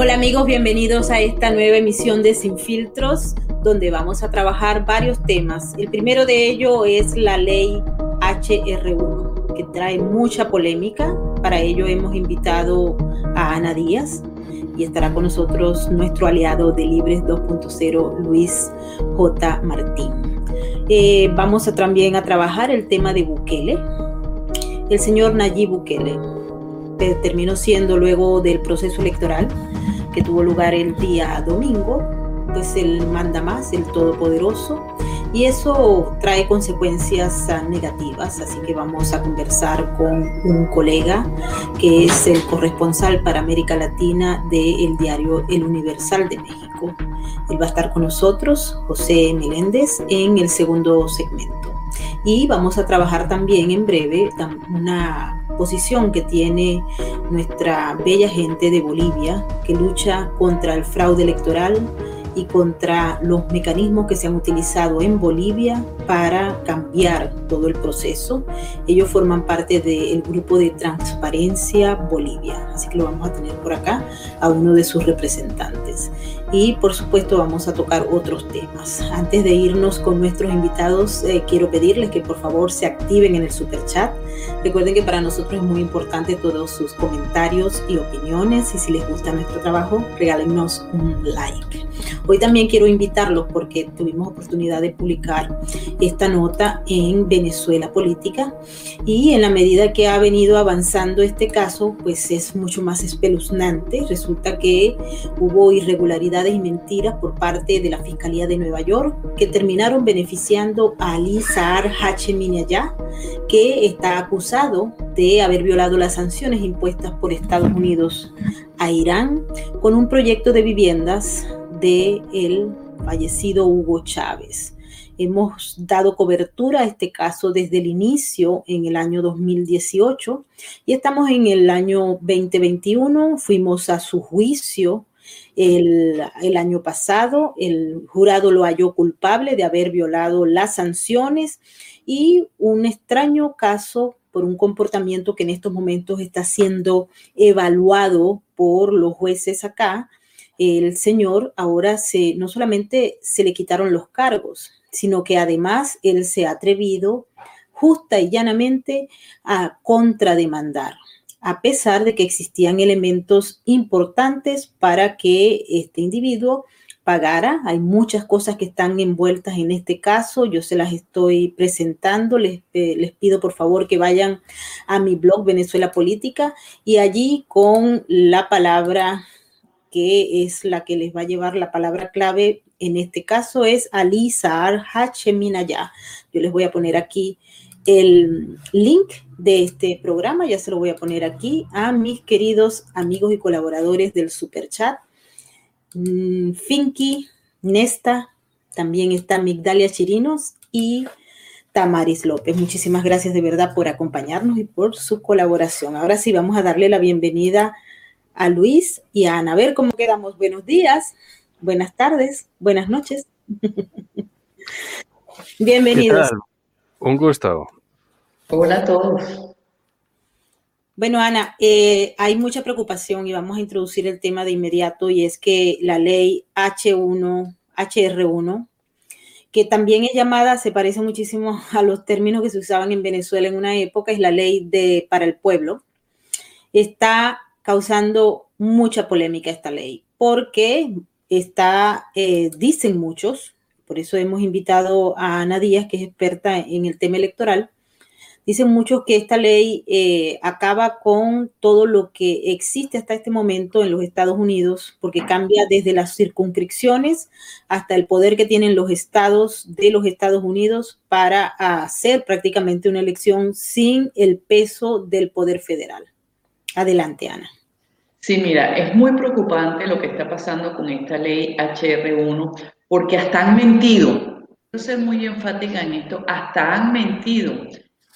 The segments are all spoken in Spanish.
Hola amigos, bienvenidos a esta nueva emisión de Sin Filtros, donde vamos a trabajar varios temas. El primero de ello es la ley HR1, que trae mucha polémica. Para ello hemos invitado a Ana Díaz y estará con nosotros nuestro aliado de Libres 2.0, Luis J. Martín. Eh, vamos a también a trabajar el tema de Bukele. El señor Nayib Bukele terminó siendo luego del proceso electoral tuvo lugar el día domingo, pues él manda más, el Todopoderoso, y eso trae consecuencias ah, negativas, así que vamos a conversar con un colega que es el corresponsal para América Latina del diario El Universal de México. Él va a estar con nosotros, José Meléndez, en el segundo segmento. Y vamos a trabajar también en breve una posición que tiene nuestra bella gente de Bolivia que lucha contra el fraude electoral y contra los mecanismos que se han utilizado en Bolivia para cambiar todo el proceso. Ellos forman parte del grupo de Transparencia Bolivia, así que lo vamos a tener por acá a uno de sus representantes y por supuesto vamos a tocar otros temas. Antes de irnos con nuestros invitados, eh, quiero pedirles que por favor se activen en el super chat. Recuerden que para nosotros es muy importante todos sus comentarios y opiniones y si les gusta nuestro trabajo, regálenos un like. Hoy también quiero invitarlos porque tuvimos oportunidad de publicar esta nota en Venezuela Política y en la medida que ha venido avanzando este caso, pues es mucho más espeluznante. Resulta que hubo y mentiras por parte de la Fiscalía de Nueva York que terminaron beneficiando a Ali Saar Hasheminyah, que está acusado de haber violado las sanciones impuestas por Estados Unidos a Irán con un proyecto de viviendas de el fallecido Hugo Chávez. Hemos dado cobertura a este caso desde el inicio en el año 2018 y estamos en el año 2021. Fuimos a su juicio el, año pasado el jurado lo halló culpable de haber violado las sanciones y un extraño caso por un comportamiento que en estos momentos está siendo evaluado por los jueces acá. El señor ahora se, no solamente se le quitaron los cargos, sino que además él se ha atrevido justa y llanamente a contrademandar a pesar de que existían elementos importantes para que este individuo pagara. Hay muchas cosas que están envueltas en este caso. Yo se las estoy presentando. Les, eh, les, pido por favor que vayan a mi blog Venezuela Política y allí con la palabra que es la que les va a llevar la palabra clave en este caso es Ali Saar Hacheminaya. Yo les voy a poner aquí el link de este programa, ya se lo voy a poner aquí, a mis queridos amigos y colaboradores del Super Chat. Mm, Finky, Nesta, también está Migdalia Chirinos y Tamaris López. Muchísimas gracias de verdad por acompañarnos y por su colaboración. Ahora sí, vamos a darle la bienvenida a Luis y a Ana. A ver cómo quedamos. Buenos días, buenas tardes, buenas noches. Bienvenidos. Un gusto. Hola a todos. Bueno, Ana, eh, hay mucha preocupación y vamos a introducir el tema de inmediato y es que la ley H1, HR1, que también es llamada, se parece muchísimo a los términos que se usaban en Venezuela en una época, es la ley de para el pueblo, está causando mucha polémica esta ley porque está, eh, dicen muchos, por eso hemos invitado a Ana Díaz, que es experta en el tema electoral, Dicen muchos que esta ley eh, acaba con todo lo que existe hasta este momento en los Estados Unidos, porque cambia desde las circunscripciones hasta el poder que tienen los estados de los Estados Unidos para hacer prácticamente una elección sin el peso del poder federal. Adelante, Ana. Sí, mira, es muy preocupante lo que está pasando con esta ley HR1, porque hasta han mentido. Quiero ser muy enfática en esto, hasta han mentido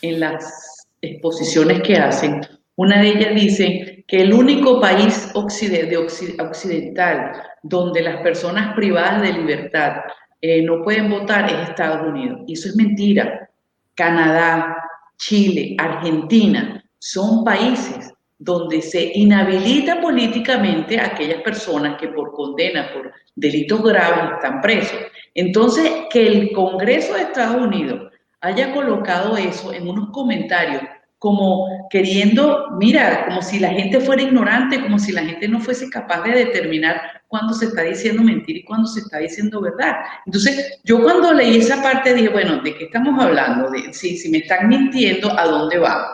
en las exposiciones que hacen, una de ellas dice que el único país occidental donde las personas privadas de libertad eh, no pueden votar es Estados Unidos. Y eso es mentira. Canadá, Chile, Argentina son países donde se inhabilita políticamente a aquellas personas que por condena, por delitos graves están presos. Entonces, que el Congreso de Estados Unidos haya colocado eso en unos comentarios como queriendo, mira, como si la gente fuera ignorante, como si la gente no fuese capaz de determinar cuándo se está diciendo mentira y cuándo se está diciendo verdad. Entonces, yo cuando leí esa parte dije, bueno, ¿de qué estamos hablando? De, si, si me están mintiendo, ¿a dónde va?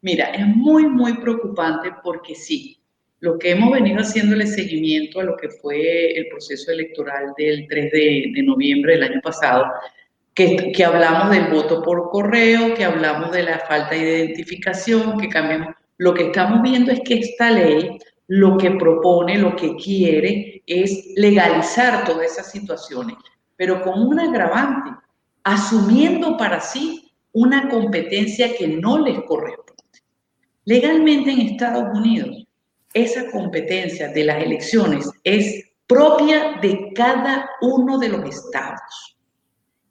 Mira, es muy, muy preocupante porque sí, lo que hemos venido haciéndole seguimiento a lo que fue el proceso electoral del 3 de, de noviembre del año pasado, que, hablamos del voto por correo, que hablamos de la falta de identificación, que cambiamos. Lo que estamos viendo es que esta ley lo que propone, lo que quiere es legalizar todas esas situaciones, pero con un agravante, asumiendo para sí una competencia que no les corresponde. Legalmente en Estados Unidos, esa competencia de las elecciones es propia de cada uno de los estados.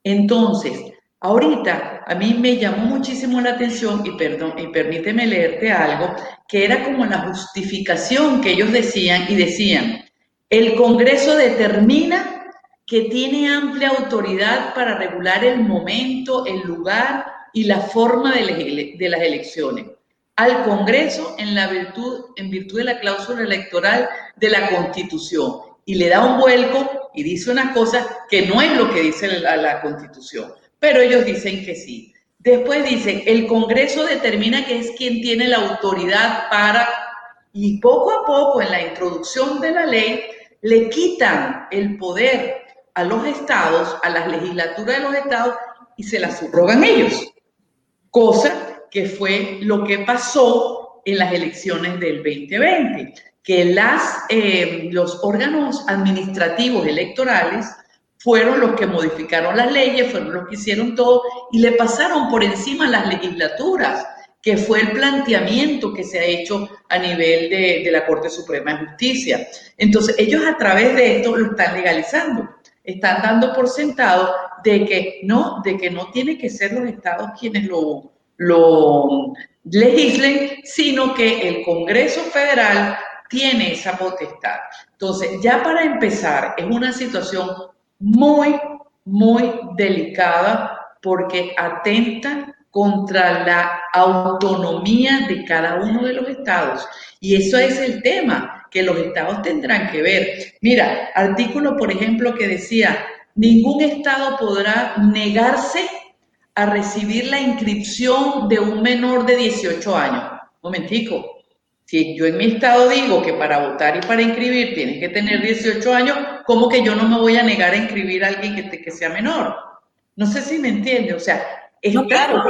Entonces, ahorita a mí me llamó muchísimo la atención y perdón, y permíteme leerte algo, que era como la justificación que ellos decían y decían, el Congreso determina que tiene amplia autoridad para regular el momento, el lugar y la forma de, las elecciones. Al Congreso en, la virtud, en virtud de la cláusula electoral de la Constitución y le da un vuelco y dice una cosa que no es lo que dice la, la Constitución, pero ellos dicen que sí. Después dicen, el Congreso determina que es quien tiene la autoridad para, y poco a poco en la introducción de la ley, le quitan el poder a los estados, a las legislaturas de los estados, y se la subrogan ellos. Cosa que fue lo que pasó en las elecciones del 2020 que las, eh, los órganos administrativos electorales fueron los que modificaron las leyes, fueron los que hicieron todo y le pasaron por encima las legislaturas, que fue el planteamiento que se ha hecho a nivel de, de la Corte Suprema de Justicia. Entonces, ellos a través de esto lo están legalizando están dando por sentado de que no, de que no tiene que ser los estados quienes lo, lo legislen, sino que el Congreso Federal tiene esa potestad. Entonces, ya para empezar, es una situación muy, muy delicada porque atenta contra la autonomía de cada uno de los estados. Y eso es el tema que los estados tendrán que ver. Mira, artículo, por ejemplo, que decía, ningún estado podrá negarse a recibir la inscripción de un menor de 18 años. Momentico, si yo en mi estado digo que para votar y para inscribir tienes que tener 18 años, ¿cómo que yo no me voy a negar a inscribir a alguien que, que sea menor? No sé si me entiende, o sea, es no, claro,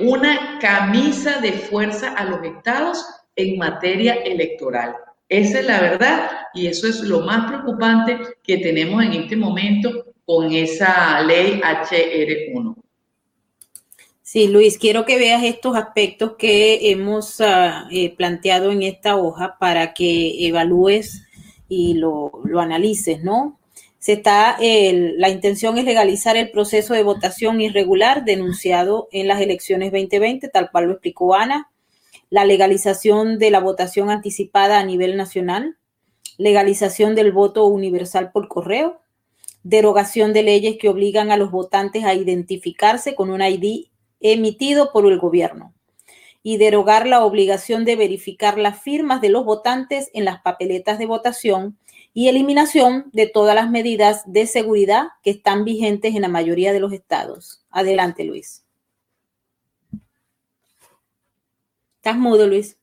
una camisa de fuerza a los estados en materia electoral. Esa es la verdad y eso es lo más preocupante que tenemos en este momento con esa ley HR1. Sí, Luis, quiero que veas estos aspectos que hemos ah, eh, planteado en esta hoja para que evalúes y lo, analices, ¿no? Se está, la intención es legalizar el proceso de votación irregular denunciado en las elecciones 2020, tal cual lo explicó Ana, la legalización de la votación anticipada a nivel nacional, legalización del voto universal por correo, derogación de leyes que obligan a los votantes a identificarse con un ID emitido por el gobierno y derogar la obligación de verificar las firmas de los votantes en las papeletas de votación y eliminación de todas las medidas de seguridad que están vigentes en la mayoría de los estados. Adelante, Luis. Estás mudo, Luis.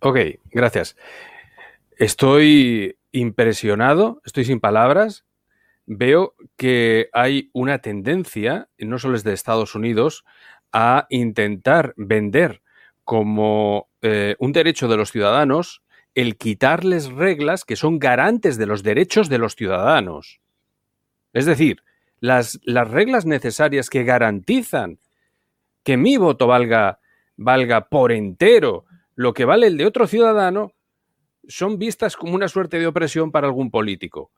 Ok, gracias. Estoy impresionado, estoy sin palabras veo que hay una tendencia, no solo es de Estados Unidos, a intentar vender como eh, un derecho de los ciudadanos el quitarles reglas que son garantes de los derechos de los ciudadanos. Es decir, las, las reglas necesarias que garantizan que mi voto valga, valga por entero lo que vale el de otro ciudadano, son vistas como una suerte de opresión para algún político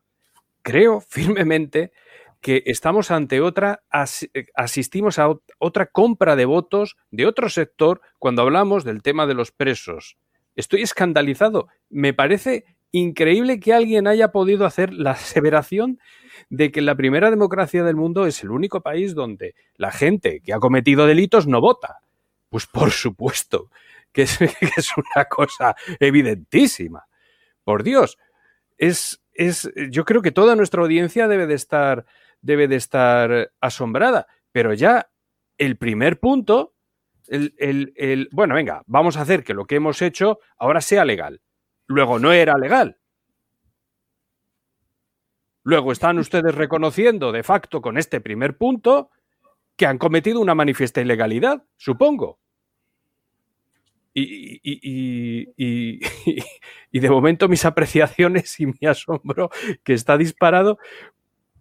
creo firmemente que estamos ante otra, asistimos a otra compra de votos de otro sector cuando hablamos del tema de los presos. Estoy escandalizado. Me parece increíble que alguien haya podido hacer la aseveración de que la primera democracia del mundo es el único país donde la gente que ha cometido delitos no vota. Pues por supuesto que es, una cosa evidentísima. Por Dios, es, es, yo creo que toda nuestra audiencia debe de estar, debe de estar asombrada. Pero ya el primer punto, el, el, bueno, venga, vamos a hacer que lo que hemos hecho ahora sea legal. Luego no era legal. Luego están ustedes reconociendo de facto con este primer punto que han cometido una manifiesta ilegalidad, supongo. Y, y, de momento mis apreciaciones y mi asombro que está disparado,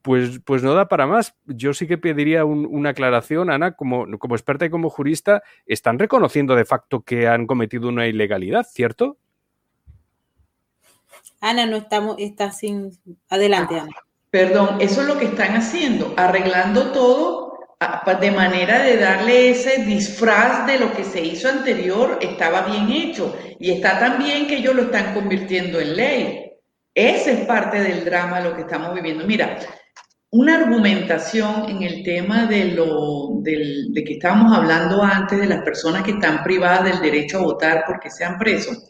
pues, pues no da para más. Yo sí que pediría una aclaración, Ana, como, como experta y como jurista, están reconociendo de facto que han cometido una ilegalidad, ¿cierto? Ana, no estamos, está sin. Adelante, Ana. Perdón, eso es lo que están haciendo, arreglando todo de manera de darle ese disfraz de lo que se hizo anterior, estaba bien hecho y está tan bien que ellos lo están convirtiendo en ley. Ese es parte del drama lo que estamos viviendo. Mira, una argumentación en el tema de lo de que estábamos hablando antes de las personas que están privadas del derecho a votar porque sean presos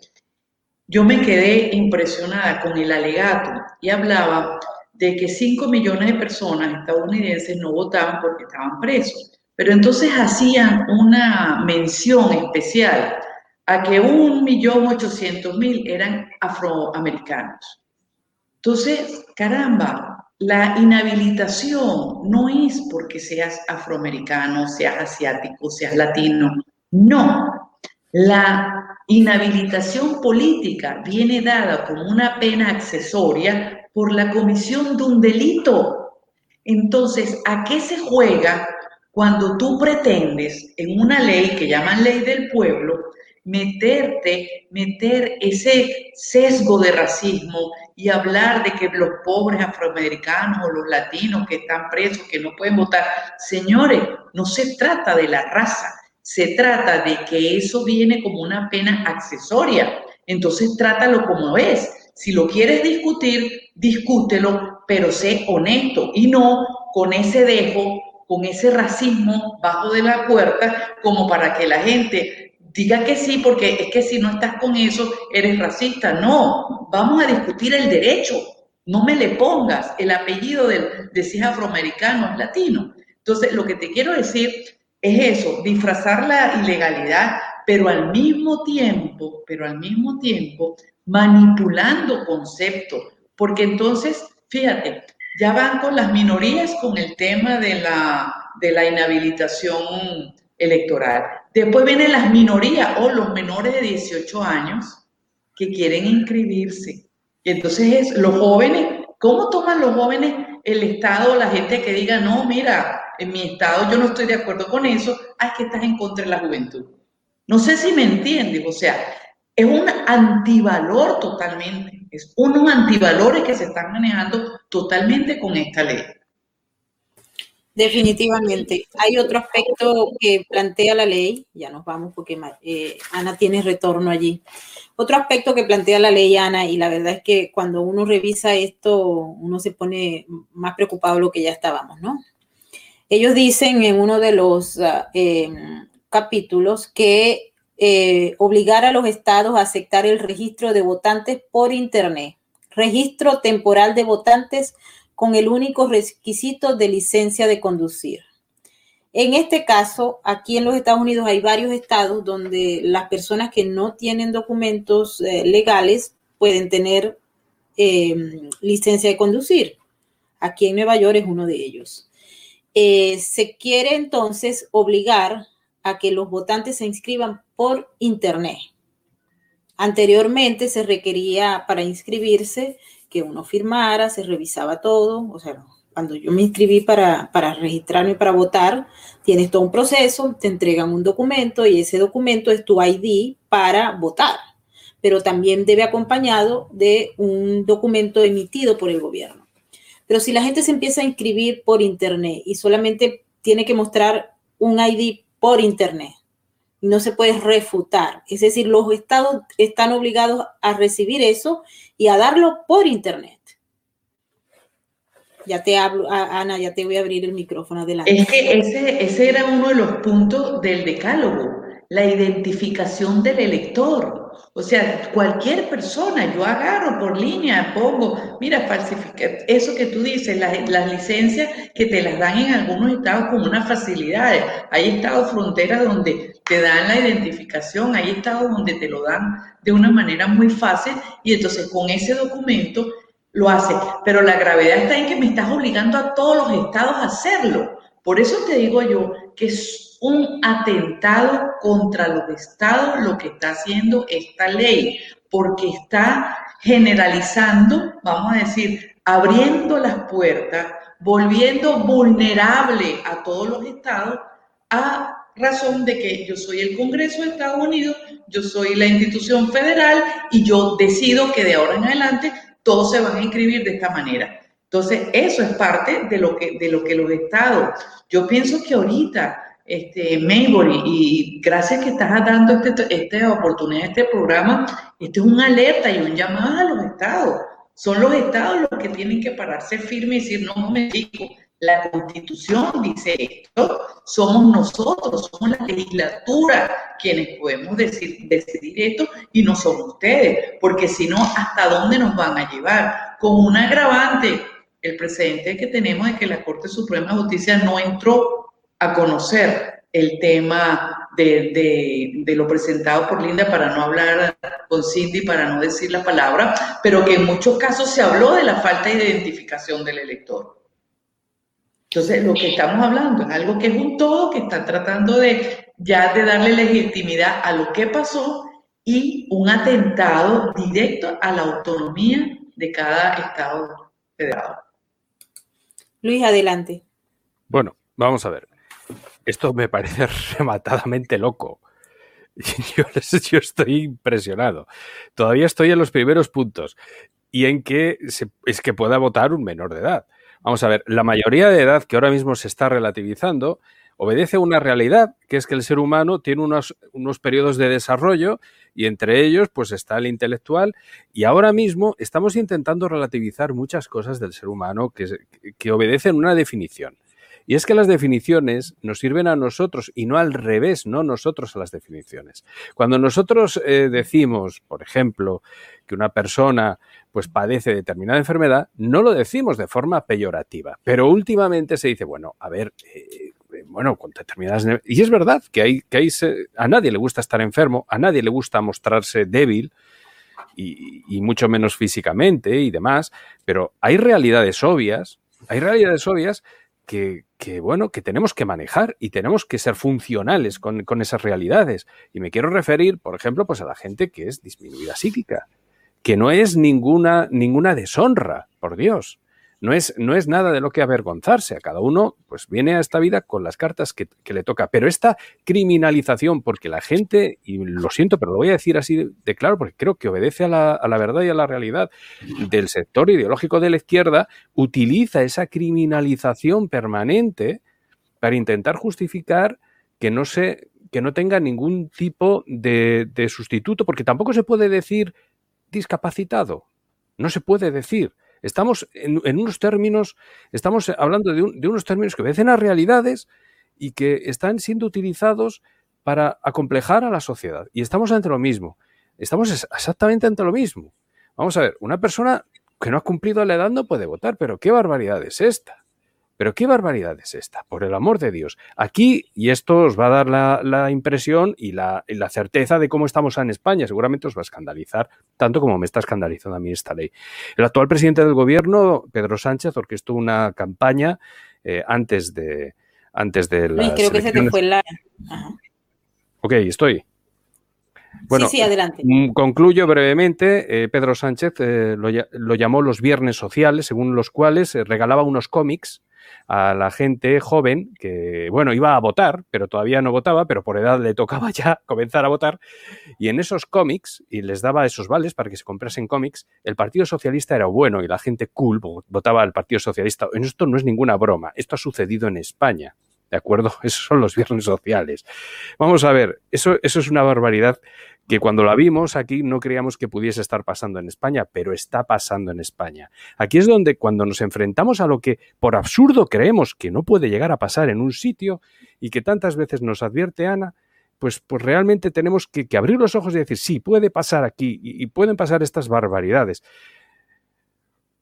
yo me quedé impresionada con el alegato y hablaba de que 5 millones de personas estadounidenses no votaban porque estaban presos. Pero entonces hacían una mención especial a que 1.800.000 eran afroamericanos. Entonces, caramba, la inhabilitación no es porque seas afroamericano, seas asiático, seas latino. No, la inhabilitación política viene dada como una pena accesoria por la comisión de un delito. Entonces, ¿a qué se juega cuando tú pretendes en una ley que llaman ley del pueblo meterte, meter ese sesgo de racismo y hablar de que los pobres afroamericanos o los latinos que están presos, que no pueden votar? Señores, no se trata de la raza, se trata de que eso viene como una pena accesoria. Entonces trátalo como es. Si lo quieres discutir, discútelo, pero sé honesto y no con ese dejo, con ese racismo bajo de la puerta, como para que la gente diga que sí, porque es que si no estás con eso, eres racista. No, vamos a discutir el derecho. No me le pongas el apellido de, de si es afroamericano, es latino. Entonces, lo que te quiero decir es eso, disfrazar la ilegalidad, pero al mismo tiempo, pero al mismo tiempo, manipulando conceptos, porque entonces, fíjate, ya van con las minorías con el tema de la, de la inhabilitación electoral. Después vienen las minorías o los menores de 18 años que quieren inscribirse. Y entonces es los jóvenes, ¿cómo toman los jóvenes el Estado, la gente que diga, no, mira, en mi estado yo no estoy de acuerdo con eso, hay que estar en contra de la juventud. No sé si me entiendes, o sea, es un antivalor totalmente, es unos antivalores que se están manejando totalmente con esta ley. Definitivamente. Hay otro aspecto que plantea la ley, ya nos vamos porque eh, Ana tiene retorno allí. Otro aspecto que plantea la ley, Ana, y la verdad es que cuando uno revisa esto, uno se pone más preocupado de lo que ya estábamos, ¿no? Ellos dicen en uno de los ah, em, capítulos que eh, obligar a los estados a aceptar el registro de votantes por Internet, registro temporal de votantes con el único requisito de licencia de conducir. En este caso, aquí en los Estados Unidos hay varios estados donde las personas que no tienen documentos eh, legales pueden tener em, licencia de conducir. Aquí en Nueva York es uno de ellos. Eh, se quiere entonces obligar a que los votantes se inscriban por Internet. Anteriormente se requería para inscribirse que uno firmara, se revisaba todo, o sea, cuando yo me inscribí para, para registrarme para votar, tienes todo un proceso, te entregan un documento y ese documento es tu ID para votar, pero también debe acompañado de un documento emitido por el gobierno. Pero si la gente se empieza a inscribir por Internet y solamente tiene que mostrar un ID por Internet, no se puede refutar, es decir, los estados están obligados a recibir eso y a darlo por Internet. Ya te hablo, Ana, ya te voy a abrir el micrófono adelante. Es que ese, ese era uno de los puntos del decálogo, la identificación del elector. O sea, cualquier persona, yo agarro por línea, pongo, mira, falsifica, eso que tú dices, las, licencias que te las dan en algunos estados con unas facilidades. Hay estados fronteras donde te dan la identificación, hay estados donde te lo dan de una manera muy fácil y entonces con ese documento lo hace. Pero la gravedad está en que me estás obligando a todos los estados a hacerlo. Por eso te digo yo que un atentado contra los estados lo que está haciendo esta ley, porque está generalizando, vamos a decir, abriendo las puertas, volviendo vulnerable a todos los estados a razón de que yo soy el Congreso de Estados Unidos, yo soy la institución federal y yo decido que de ahora en adelante todos se van a inscribir de esta manera. Entonces, eso es parte de lo que, de lo que los estados. Yo pienso que ahorita, este, Maybury, y gracias que estás dando este, esta oportunidad, este programa, este es una alerta y un llamado a los estados. Son los estados los que tienen que pararse firmes y decir, no me la constitución dice esto, somos nosotros, somos la legislatura quienes podemos decir, decidir esto y no son ustedes, porque si no, ¿hasta dónde nos van a llevar? Con un agravante, el precedente que tenemos es que la Corte Suprema de Justicia no entró a conocer el tema de, de, lo presentado por Linda para no hablar con Cindy, para no decir la palabra, pero que en muchos casos se habló de la falta de identificación del elector. Entonces, lo que estamos hablando es algo que es un todo que está tratando de ya de darle legitimidad a lo que pasó y un atentado directo a la autonomía de cada Estado federado. Luis, adelante. Bueno, vamos a ver. Esto me parece rematadamente loco. Yo, estoy impresionado. Todavía estoy en los primeros puntos y en que es que pueda votar un menor de edad. Vamos a ver, la mayoría de edad que ahora mismo se está relativizando obedece a una realidad, que es que el ser humano tiene unos, unos periodos de desarrollo y entre ellos pues está el intelectual y ahora mismo estamos intentando relativizar muchas cosas del ser humano que, que obedecen una definición. Y es que las definiciones nos sirven a nosotros y no al revés, no nosotros a las definiciones. Cuando nosotros eh, decimos, por ejemplo, que una persona pues padece determinada enfermedad, no lo decimos de forma peyorativa, pero últimamente se dice, bueno, a ver, eh, bueno, con determinadas... Y es verdad que, hay, que hay, a nadie le gusta estar enfermo, a nadie le gusta mostrarse débil, y, y, mucho menos físicamente y demás, pero hay realidades obvias, hay realidades obvias que, bueno, que tenemos que manejar y tenemos que ser funcionales con, con, esas realidades. Y me quiero referir, por ejemplo, pues a la gente que es disminuida psíquica, que no es ninguna, ninguna deshonra, por Dios no es, no es nada de lo que avergonzarse. A cada uno pues viene a esta vida con las cartas que, le toca. Pero esta criminalización, porque la gente, y lo siento, pero lo voy a decir así de claro, porque creo que obedece a la, a la verdad y a la realidad del sector ideológico de la izquierda, utiliza esa criminalización permanente para intentar justificar que no se que no tenga ningún tipo de, de sustituto, porque tampoco se puede decir discapacitado. No se puede decir. Estamos en, unos términos, estamos hablando de, unos términos que obedecen a realidades y que están siendo utilizados para acomplejar a la sociedad. Y estamos ante lo mismo. Estamos exactamente ante lo mismo. Vamos a ver, una persona que no ha cumplido la edad no puede votar, pero ¿qué barbaridad es esta? Pero qué barbaridad es esta, por el amor de Dios. Aquí, y esto os va a dar la, impresión y la, certeza de cómo estamos en España, seguramente os va a escandalizar, tanto como me está escandalizando a mí esta ley. El actual presidente del gobierno, Pedro Sánchez, orquestó una campaña eh, antes de antes de las creo que se te fue la... Ok, estoy. Bueno, sí, sí, adelante. Mm, concluyo brevemente. Eh, Pedro Sánchez eh, lo, llamó los viernes sociales, según los cuales regalaba unos cómics a la gente joven que, bueno, iba a votar, pero todavía no votaba, pero por edad le tocaba ya comenzar a votar. Y en esos cómics, y les daba esos vales para que se comprasen cómics, el Partido Socialista era bueno y la gente cool votaba al Partido Socialista. En esto no es ninguna broma, esto ha sucedido en España. ¿De acuerdo? Esos son los viernes sociales. Vamos a ver, eso, eso es una barbaridad que cuando la vimos aquí no creíamos que pudiese estar pasando en España, pero está pasando en España. Aquí es donde cuando nos enfrentamos a lo que por absurdo creemos que no puede llegar a pasar en un sitio y que tantas veces nos advierte Ana, pues, pues realmente tenemos que, abrir los ojos y decir, sí, puede pasar aquí y, pueden pasar estas barbaridades.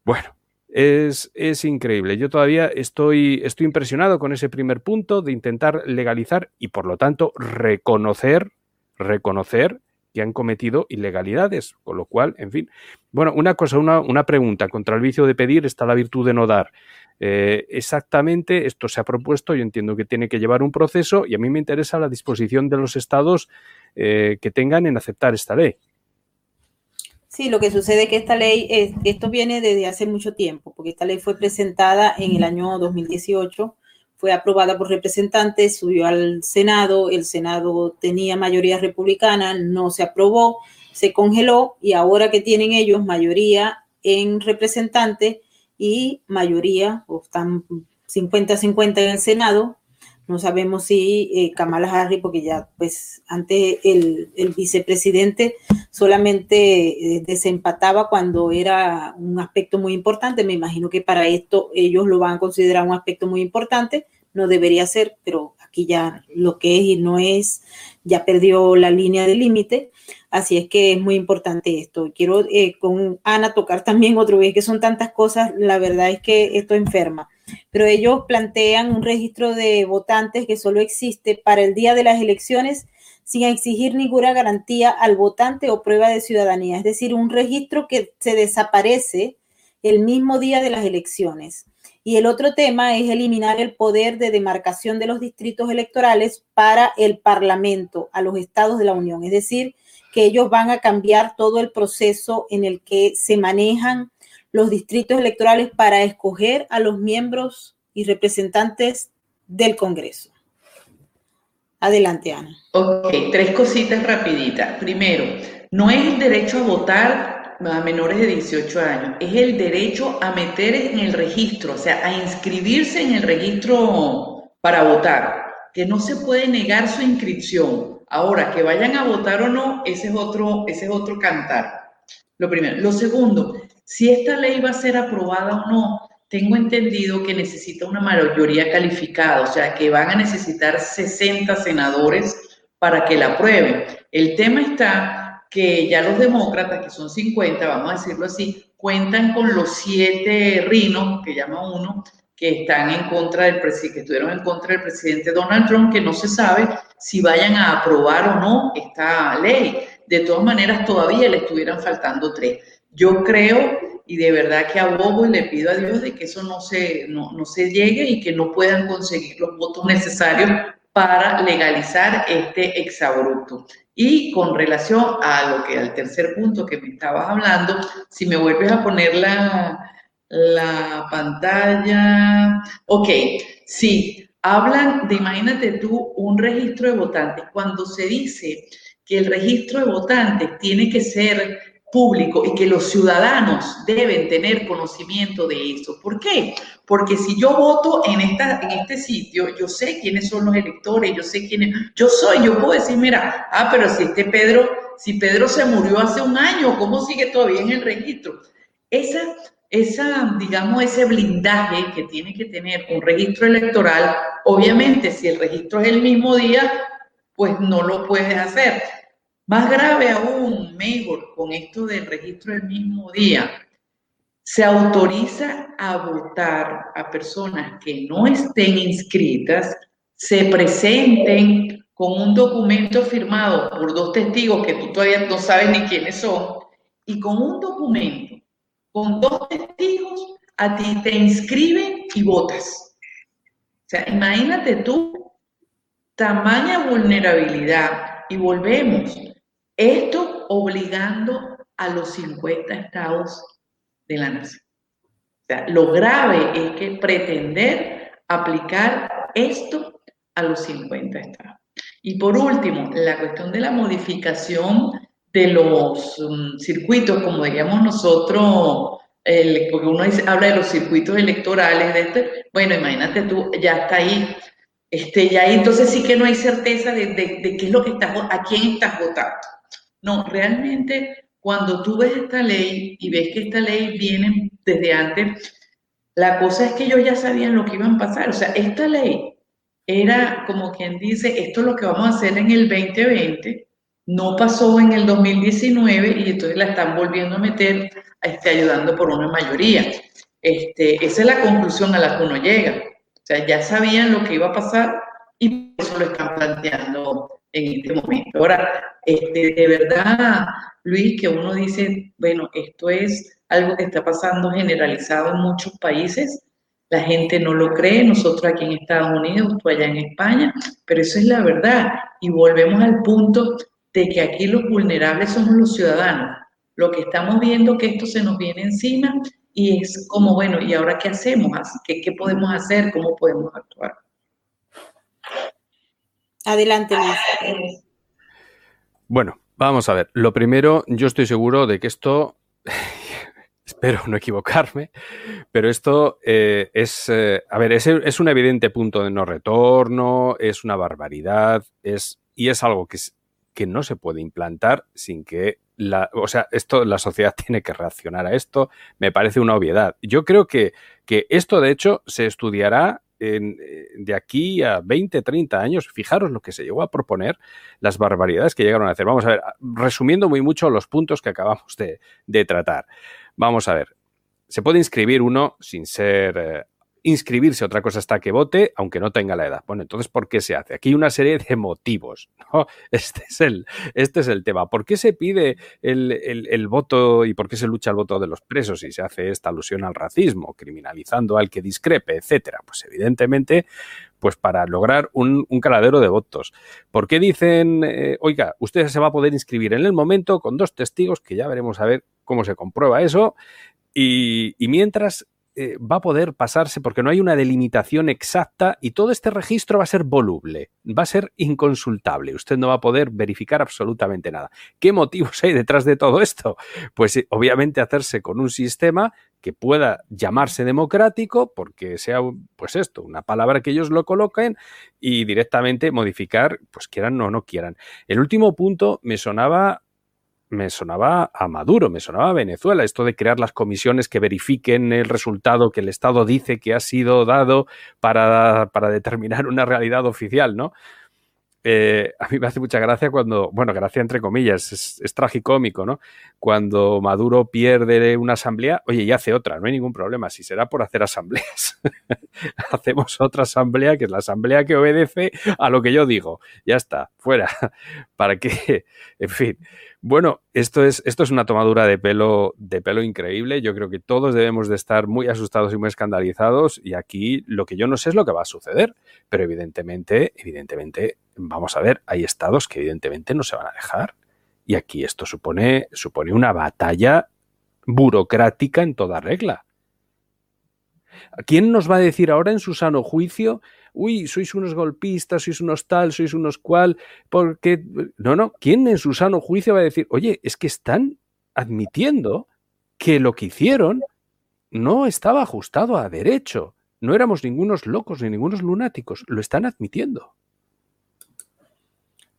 Bueno, es, es, increíble. Yo todavía estoy, estoy impresionado con ese primer punto de intentar legalizar y por lo tanto reconocer, reconocer que han cometido ilegalidades, con lo cual, en fin. Bueno, una cosa, una, una pregunta. Contra el vicio de pedir está la virtud de no dar. Eh, exactamente, esto se ha propuesto, yo entiendo que tiene que llevar un proceso y a mí me interesa la disposición de los estados eh, que tengan en aceptar esta ley. Sí, lo que sucede es que esta ley, es, esto viene desde hace mucho tiempo, porque esta ley fue presentada en el año 2018 fue aprobada por representantes, subió al Senado, el Senado tenía mayoría republicana, no se aprobó, se congeló y ahora que tienen ellos mayoría en representantes y mayoría, o están 50-50 en el Senado, no sabemos si eh, Kamala Harris, porque ya pues antes el, vicepresidente solamente eh, desempataba cuando era un aspecto muy importante. Me imagino que para esto ellos lo van a considerar un aspecto muy importante. No debería ser, pero aquí ya lo que es y no es, ya perdió la línea de límite. Así es que es muy importante esto. Quiero eh, con Ana tocar también otro vez que son tantas cosas. La verdad es que esto enferma pero ellos plantean un registro de votantes que solo existe para el día de las elecciones sin exigir ninguna garantía al votante o prueba de ciudadanía, es decir, un registro que se desaparece el mismo día de las elecciones. Y el otro tema es eliminar el poder de demarcación de los distritos electorales para el Parlamento, a los estados de la Unión. Es decir, que ellos van a cambiar todo el proceso en el que se manejan los distritos electorales para escoger a los miembros y representantes del Congreso. Adelante, Ana. Ok, tres cositas rapiditas. Primero, no es el derecho a votar a menores de 18 años, es el derecho a meter en el registro, o sea, a inscribirse en el registro para votar, que no se puede negar su inscripción. Ahora, que vayan a votar o no, ese es otro, ese es otro cantar. Lo primero. Lo segundo, si esta ley va a ser aprobada o no, tengo entendido que necesita una mayoría calificada, o sea, que van a necesitar 60 senadores para que la aprueben. El tema está que ya los demócratas, que son 50, vamos a decirlo así, cuentan con los siete rinos, que llama uno, que están en contra del que estuvieron en contra del presidente Donald Trump, que no se sabe si vayan a aprobar o no esta ley. De todas maneras, todavía le estuvieran faltando tres. Yo creo y de verdad que abogo y le pido a Dios de que eso no se, no, no se llegue y que no puedan conseguir los votos necesarios para legalizar este exabrupto. Y con relación a lo que al tercer punto que me estabas hablando, si me vuelves a poner la, la pantalla. Ok, sí, hablan de, imagínate tú, un registro de votantes. Cuando se dice que el registro de votantes tiene que ser público y que los ciudadanos deben tener conocimiento de eso. ¿Por qué? Porque si yo voto en, esta, en este sitio, yo sé quiénes son los electores, yo sé quiénes, yo soy, yo puedo decir, mira, ah, pero si este Pedro, si Pedro se murió hace un año, ¿cómo sigue todavía en el registro? Esa, esa, digamos, ese blindaje que tiene que tener un registro electoral, obviamente si el registro es el mismo día, pues no lo puedes hacer. Más grave aún, mejor, con esto del registro del mismo día, se autoriza a votar a personas que no estén inscritas, se presenten con un documento firmado por dos testigos que tú todavía no sabes ni quiénes son, y con un documento, con dos testigos, a ti te inscriben y votas. O sea, imagínate tú, tamaña vulnerabilidad, y volvemos, esto obligando a los 50 estados de la nación. O sea, lo grave es que pretender aplicar esto a los 50 estados. Y por último, la cuestión de la modificación de los um, circuitos, como diríamos nosotros, porque uno habla de los circuitos electorales, de este, bueno, imagínate tú, ya está ahí, este, ya entonces sí que no hay certeza de, de, qué es lo que estás, a quién estás votando. No, realmente cuando tú ves esta ley y ves que esta ley viene desde antes, la cosa es que ellos ya sabían lo que iban a pasar. O sea, esta ley era como quien dice, esto es lo que vamos a hacer en el 2020, no pasó en el 2019 y entonces la están volviendo a meter, este, ayudando por una mayoría. Este, esa es la conclusión a la que uno llega. O sea, ya sabían lo que iba a pasar y por eso lo están planteando en este momento. Ahora, este, de verdad, Luis, que uno dice, bueno, esto es algo que está pasando generalizado en muchos países, la gente no lo cree, nosotros aquí en Estados Unidos, tú allá en España, pero eso es la verdad. Y volvemos al punto de que aquí los vulnerables somos los ciudadanos. Lo que estamos viendo que esto se nos viene encima y es como, bueno, ¿y ahora qué hacemos? ¿Qué, qué podemos hacer? ¿Cómo podemos actuar? Adelante, Luis. Bueno, vamos a ver. Lo primero, yo estoy seguro de que esto espero no equivocarme, pero esto eh, es, eh, a ver, es, un evidente punto de no retorno, es una barbaridad, es, y es algo que, que no se puede implantar sin que la, o sea, esto, la sociedad tiene que reaccionar a esto, me parece una obviedad. Yo creo que, que esto, de hecho, se estudiará en, eh, de aquí a 20, 30 años, fijaros lo que se llegó a proponer, las barbaridades que llegaron a hacer. Vamos a ver, resumiendo muy mucho los puntos que acabamos de, de tratar. Vamos a ver, se puede inscribir uno sin ser... Inscribirse, otra cosa está que vote, aunque no tenga la edad. Bueno, entonces, ¿por qué se hace? Aquí hay una serie de motivos. Este, es el, este es el tema. ¿Por qué se pide el, el, voto y por qué se lucha el voto de los presos y se hace esta alusión al racismo, criminalizando al que discrepe, etcétera? Pues evidentemente, pues para lograr un, caladero de votos. ¿Por qué dicen, eh, oiga, usted se va a poder inscribir en el momento con dos testigos, que ya veremos a ver cómo se comprueba eso, y, mientras eh, va a poder pasarse porque no hay una delimitación exacta y todo este registro va a ser voluble, va a ser inconsultable. Usted no va a poder verificar absolutamente nada. ¿Qué motivos hay detrás de todo esto? Pues eh, obviamente hacerse con un sistema que pueda llamarse democrático, porque sea, pues esto, una palabra que ellos lo coloquen y directamente modificar, pues quieran o no quieran. El último punto me sonaba me sonaba a Maduro, me sonaba a Venezuela, esto de crear las comisiones que verifiquen el resultado que el Estado dice que ha sido dado para, para determinar una realidad oficial, ¿no? Eh, a mí me hace mucha gracia cuando, bueno, gracia entre comillas, es, es, tragicómico, ¿no? Cuando Maduro pierde una asamblea, oye, y hace otra, no hay ningún problema, si será por hacer asambleas. Hacemos otra asamblea, que es la asamblea que obedece a lo que yo digo. Ya está, fuera. Para que, en fin. Bueno, esto es, esto es una tomadura de pelo, de pelo increíble. Yo creo que todos debemos de estar muy asustados y muy escandalizados. Y aquí lo que yo no sé es lo que va a suceder. Pero evidentemente, evidentemente, vamos a ver, hay estados que evidentemente no se van a dejar. Y aquí esto supone, supone una batalla burocrática en toda regla. ¿Quién nos va a decir ahora en su sano juicio uy, sois unos golpistas, sois unos tal, sois unos cual, porque... No, no, ¿quién en su sano juicio va a decir, oye, es que están admitiendo que lo que hicieron no estaba ajustado a derecho? No éramos ningunos locos ni ningunos lunáticos, lo están admitiendo.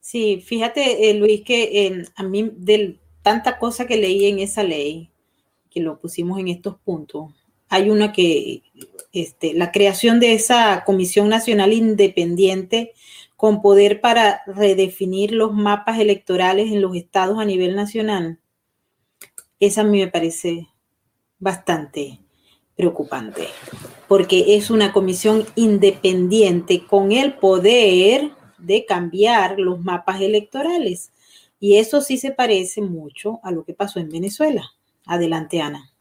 Sí, fíjate, eh, Luis, que a mí de tanta cosa que leí en esa ley, que lo pusimos en estos puntos, hay una que, este, la creación de esa Comisión Nacional Independiente con poder para redefinir los mapas electorales en los estados a nivel nacional, esa a mí me parece bastante preocupante, porque es una comisión independiente con el poder de cambiar los mapas electorales. Y eso sí se parece mucho a lo que pasó en Venezuela. Adelante, Ana.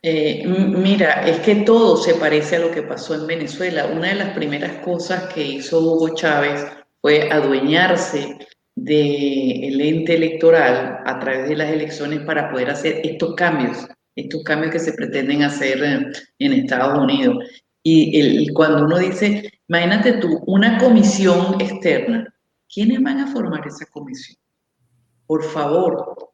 Eh, mira, es que todo se parece a lo que pasó en Venezuela. Una de las primeras cosas que hizo Hugo Chávez fue adueñarse del ente electoral a través de las elecciones para poder hacer estos cambios, estos cambios que se pretenden hacer en Estados Unidos. Y el, cuando uno dice, imagínate tú, una comisión externa, ¿quiénes van a formar esa comisión? Por favor,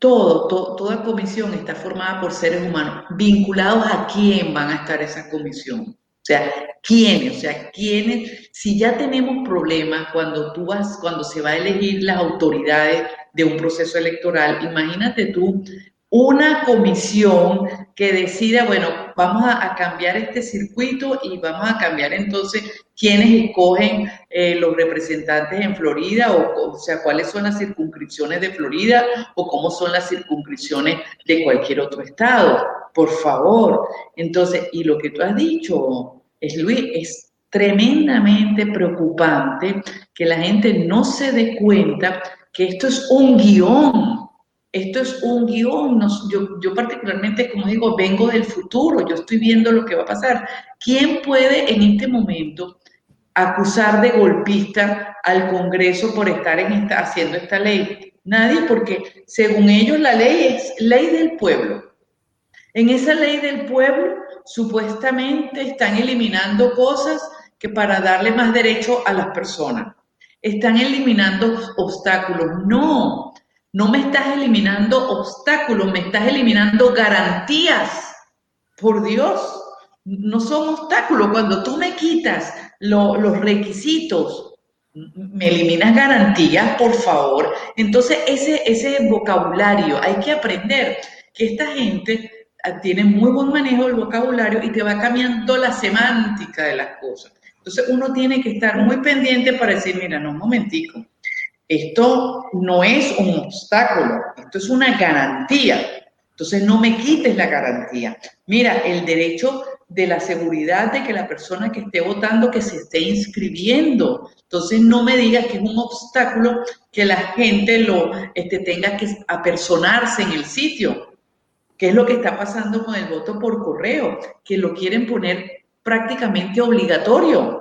todo, toda comisión está formada por seres humanos. ¿Vinculados a quién van a estar esa comisión? O sea, ¿quiénes? O sea, ¿quiénes? Si ya tenemos problemas cuando tú vas, cuando se va a elegir las autoridades de un proceso electoral, imagínate tú una comisión que decida, bueno, vamos a, cambiar este circuito y vamos a cambiar entonces quiénes escogen eh, los representantes en Florida, o, sea, cuáles son las circunscripciones de Florida o cómo son las circunscripciones de cualquier otro estado. Por favor. Entonces, y lo que tú has dicho, es Luis, es tremendamente preocupante que la gente no se dé cuenta que esto es un guion esto es un guion. yo, particularmente, como digo, vengo del futuro, yo estoy viendo lo que va a pasar. ¿Quién puede en este momento acusar de golpista al Congreso por estar en esta, haciendo esta ley? Nadie, porque según ellos la ley es ley del pueblo. En esa ley del pueblo supuestamente están eliminando cosas que para darle más derecho a las personas. Están eliminando obstáculos. No, no me estás eliminando obstáculos, me estás eliminando garantías. Por Dios, no son obstáculos. Cuando tú me quitas los requisitos, me eliminas garantías, por favor. Entonces, ese, ese vocabulario hay que aprender que esta gente ah, tiene muy buen manejo del vocabulario y te va cambiando la semántica de las cosas. Entonces, uno tiene que estar muy pendiente para decir, mira, no, un momentico esto no es un obstáculo, esto es una garantía. Entonces no me quites la garantía. Mira, el derecho de la seguridad de que la persona que esté votando que se esté inscribiendo. Entonces no me digas que es un obstáculo que la gente lo este, tenga que apersonarse en el sitio. ¿Qué es lo que está pasando con el voto por correo? Que lo quieren poner prácticamente obligatorio.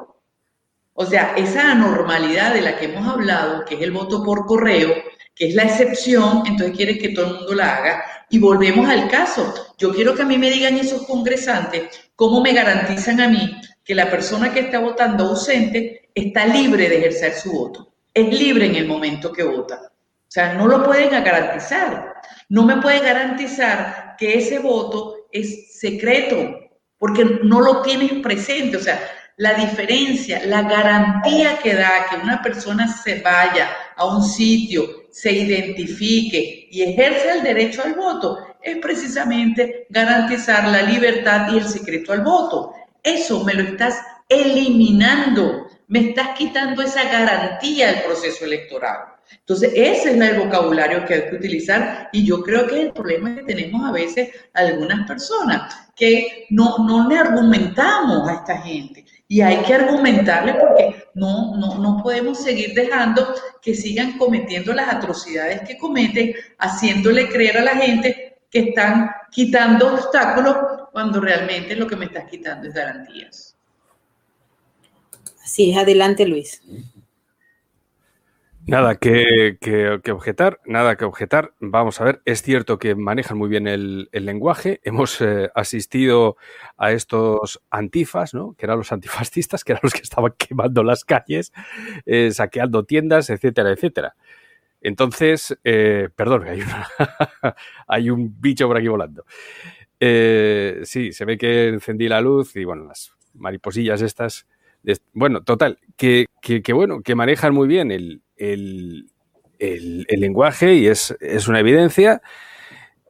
O sea, esa anormalidad de la que hemos hablado, que es el voto por correo, que es la excepción, entonces quiere que todo el mundo la haga. Y volvemos al caso. Yo quiero que a mí me digan esos congresantes cómo me garantizan a mí que la persona que está votando ausente está libre de ejercer su voto. Es libre en el momento que vota. O sea, no lo pueden garantizar. No me pueden garantizar que ese voto es secreto, porque no lo tienes presente. O sea, la diferencia, la garantía que da que una persona se vaya a un sitio, se identifique y ejerce el derecho al voto, es precisamente garantizar la libertad y el secreto al voto. Eso me lo estás eliminando, me estás quitando esa garantía del proceso electoral. Entonces, ese es el vocabulario que hay que utilizar y yo creo que el problema que tenemos a veces algunas personas, que no, no le argumentamos a esta gente y hay que argumentarle porque no, no, no podemos seguir dejando que sigan cometiendo las atrocidades que cometen, haciéndole creer a la gente que están quitando obstáculos cuando realmente lo que me estás quitando es garantías. Así es, adelante Luis. Nada que, objetar, nada que objetar. Vamos a ver, es cierto que manejan muy bien el, lenguaje. Hemos eh, asistido a estos antifas, ¿no? que eran los antifascistas, que eran los que estaban quemando las calles, eh, saqueando tiendas, etcétera, etcétera. Entonces, eh, perdón, hay, hay un bicho por aquí volando. sí, se ve que encendí la luz y bueno, las mariposillas estas. bueno, total, que, que, bueno, que manejan muy bien el, el, lenguaje y es, una evidencia.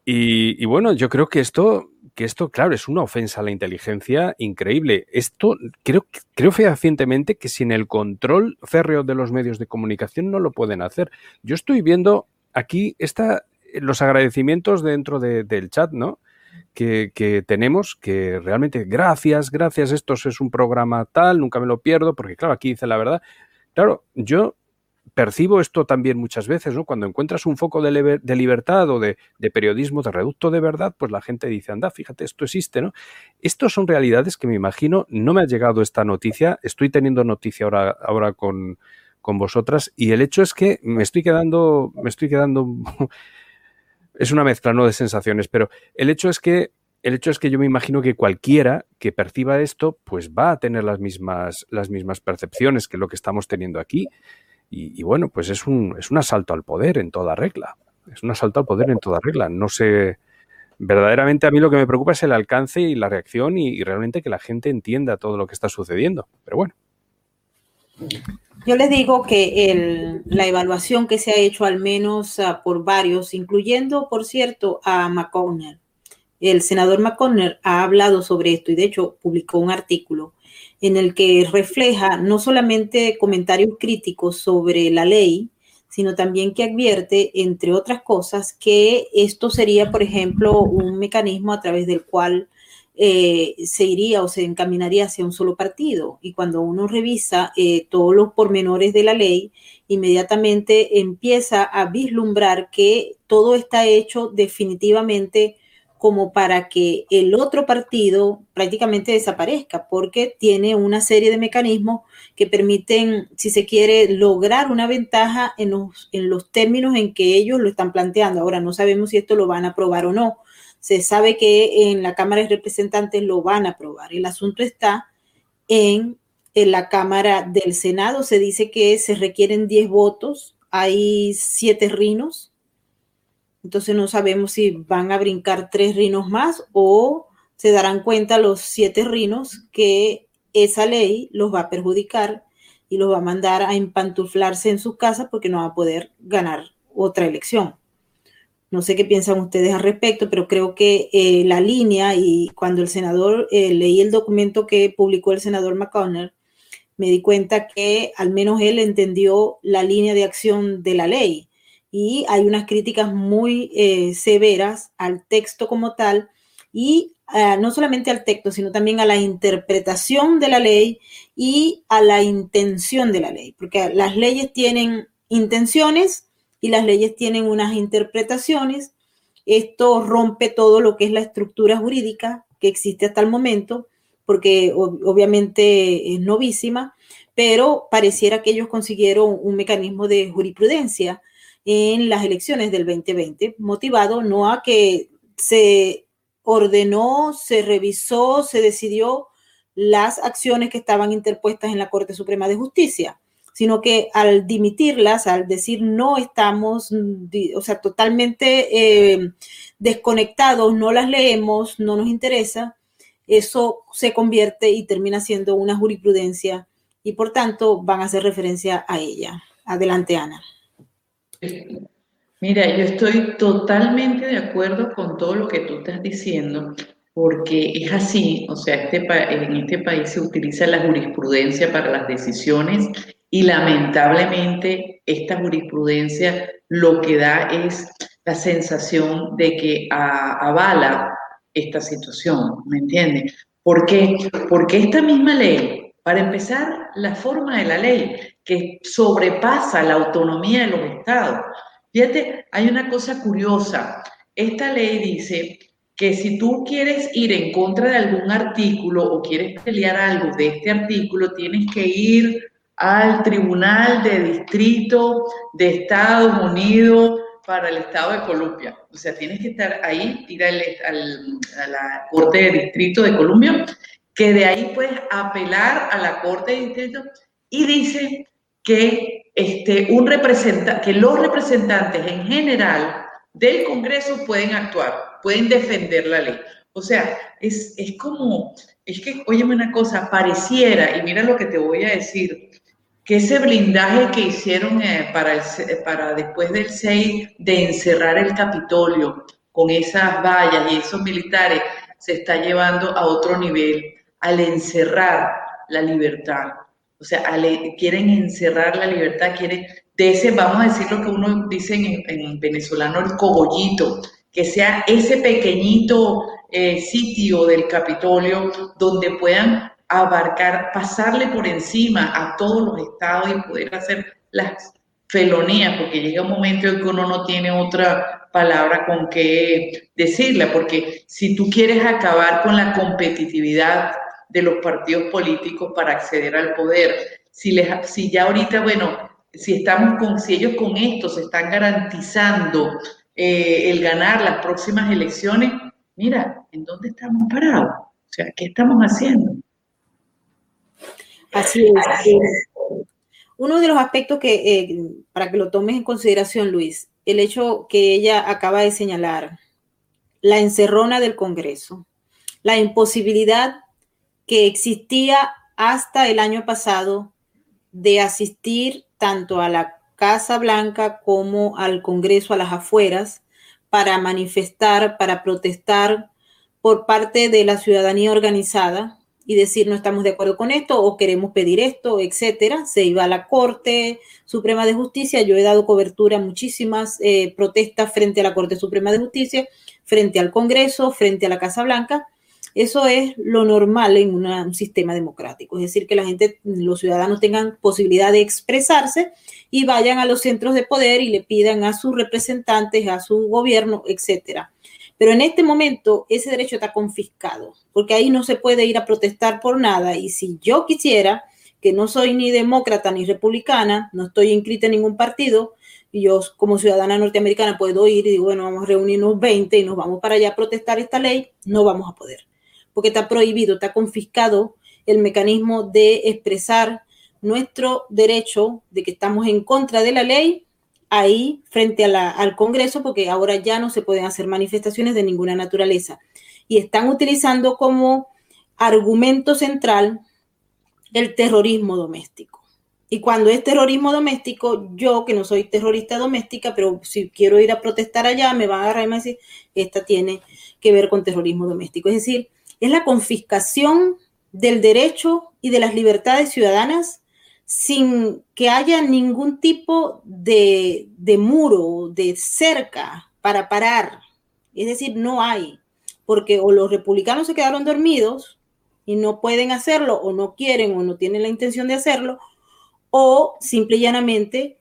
Y, bueno, yo creo que esto, que esto, claro, es una ofensa a la inteligencia increíble. Esto creo, creo fehacientemente que sin el control férreo de los medios de comunicación no lo pueden hacer. Yo estoy viendo aquí los agradecimientos dentro del chat, ¿no? Que, que, tenemos, que realmente gracias, gracias, esto es un programa tal, nunca me lo pierdo, porque claro, aquí dice la verdad. Claro, yo percibo esto también muchas veces, ¿no? Cuando encuentras un foco de, libertad o de, periodismo, de reducto de verdad, pues la gente dice, anda, fíjate, esto existe, ¿no? Estos son realidades que me imagino, no me ha llegado esta noticia, estoy teniendo noticia ahora, ahora con, con vosotras y el hecho es que me estoy quedando, me estoy quedando, es una mezcla, no de sensaciones, pero el hecho es que el hecho es que yo me imagino que cualquiera que perciba esto, pues va a tener las mismas, las mismas percepciones que lo que estamos teniendo aquí. Y, bueno, pues es un, es un asalto al poder en toda regla. Es un asalto al poder en toda regla. No sé, verdaderamente a mí lo que me preocupa es el alcance y la reacción y, realmente que la gente entienda todo lo que está sucediendo. Pero bueno. Yo les digo que la evaluación que se ha hecho al menos ah, por varios, incluyendo, por cierto, a McConnell, el senador McConnell ha hablado sobre esto y de hecho publicó un artículo en el que refleja no solamente comentarios críticos sobre la ley, sino también que advierte, entre otras cosas, que esto sería, por ejemplo, un mecanismo a través del cual eh, se iría o se encaminaría hacia un solo partido. Y cuando uno revisa eh, todos los pormenores de la ley, inmediatamente empieza a vislumbrar que todo está hecho definitivamente como para que el otro partido prácticamente desaparezca, porque tiene una serie de mecanismos que permiten, si se quiere, lograr una ventaja en los, en los términos en que ellos lo están planteando. Ahora no sabemos si esto lo van a aprobar o no. Se sabe que en la Cámara de Representantes lo van a aprobar. El asunto está en, en la Cámara del Senado. Se dice que se requieren 10 votos, hay 7 rinos entonces no sabemos si van a brincar tres rinos más o se darán cuenta los siete rinos que esa ley los va a perjudicar y los va a mandar a empantuflarse en sus casas porque no va a poder ganar otra elección. No sé qué piensan ustedes al respecto, pero creo que eh, la línea y cuando el senador, eh, leí el documento que publicó el senador McConnell, me di cuenta que al menos él entendió la línea de acción de la ley y hay unas críticas muy eh, severas al texto como tal y eh, no solamente al texto, sino también a la interpretación de la ley y a la intención de la ley, porque las leyes tienen intenciones y las leyes tienen unas interpretaciones. Esto rompe todo lo que es la estructura jurídica que existe hasta el momento, porque obviamente es novísima, pero pareciera que ellos consiguieron un mecanismo de jurisprudencia en las elecciones del 2020, motivado no a que se ordenó, se revisó, se decidió las acciones que estaban interpuestas en la Corte Suprema de Justicia, sino que al dimitirlas, al decir no estamos, o sea, totalmente eh, desconectados, no las leemos, no nos interesa, eso se convierte y termina siendo una jurisprudencia y por tanto van a hacer referencia a ella. Adelante, Ana. Mira, yo estoy totalmente de acuerdo con todo lo que tú estás diciendo, porque es así, o sea, este en este país se utiliza la jurisprudencia para las decisiones y lamentablemente esta jurisprudencia lo que da es la sensación de que avala esta situación, ¿me entiendes? ¿Por qué? Porque esta misma ley, para empezar, la forma de la ley que sobrepasa la autonomía de los estados. Fíjate, hay una cosa curiosa. Esta ley dice que si tú quieres ir en contra de algún artículo o quieres pelear algo de este artículo, tienes que ir al Tribunal de Distrito de Estados Unidos para el Estado de Colombia. O sea, tienes que estar ahí, ir al, a la Corte de Distrito de Colombia, que de ahí puedes apelar a la Corte de Distrito y dice que, este, un que los representantes en general del Congreso pueden actuar, pueden defender la ley. O sea, es, es como, es que, óyeme una cosa, pareciera, y mira lo que te voy a decir, que ese blindaje que hicieron eh, para, para después del 6 de encerrar el Capitolio con esas vallas y esos militares se está llevando a otro nivel al encerrar la libertad o sea, quieren encerrar la libertad, quieren, de ese, vamos a decir lo que uno dice en, venezolano, el cogollito, que sea ese pequeñito eh, sitio del Capitolio donde puedan abarcar, pasarle por encima a todos los estados y poder hacer las felonías, porque llega un momento en que uno no tiene otra palabra con qué decirla, porque si tú quieres acabar con la competitividad de los partidos políticos para acceder al poder. Si, les, si ya ahorita, bueno, si estamos con, si ellos con esto se están garantizando eh, el ganar las próximas elecciones, mira, ¿En dónde estamos parados? O sea, ¿qué estamos haciendo? Así es. Uno de los aspectos que, eh, para que lo tomes en consideración, Luis, el hecho que ella acaba de señalar, la encerrona del Congreso, la imposibilidad que existía hasta el año pasado de asistir tanto a la Casa Blanca como al Congreso, a las afueras, para manifestar, para protestar por parte de la ciudadanía organizada y decir no estamos de acuerdo con esto o queremos pedir esto, etcétera. Se iba a la Corte Suprema de Justicia. Yo he dado cobertura a muchísimas eh, protestas frente a la Corte Suprema de Justicia, frente al Congreso, frente a la Casa Blanca. Eso es lo normal en un sistema democrático, es decir, que la gente, los ciudadanos tengan posibilidad de expresarse y vayan a los centros de poder y le pidan a sus representantes, a su gobierno, etcétera. Pero en este momento ese derecho está confiscado, porque ahí no se puede ir a protestar por nada. Y si yo quisiera, que no soy ni demócrata ni republicana, no estoy inscrita en ningún partido, y yo como ciudadana norteamericana puedo ir y digo, bueno, vamos a reunirnos 20 y nos vamos para allá a protestar esta ley, no vamos a poder, porque está prohibido, está confiscado el mecanismo de expresar nuestro derecho de que estamos en contra de la ley ahí frente al Congreso porque ahora ya no se pueden hacer manifestaciones de ninguna naturaleza. Y están utilizando como argumento central el terrorismo doméstico. Y cuando es terrorismo doméstico, yo que no soy terrorista doméstica, pero si quiero ir a protestar allá, me van a agarrar y me decir, esta tiene que ver con terrorismo doméstico. Es decir, es la confiscación del derecho y de las libertades ciudadanas sin que haya ningún tipo de, de muro, de cerca para parar. Es decir, no hay, porque o los republicanos se quedaron dormidos y no pueden hacerlo, o no quieren, o no tienen la intención de hacerlo, o simple y llanamente,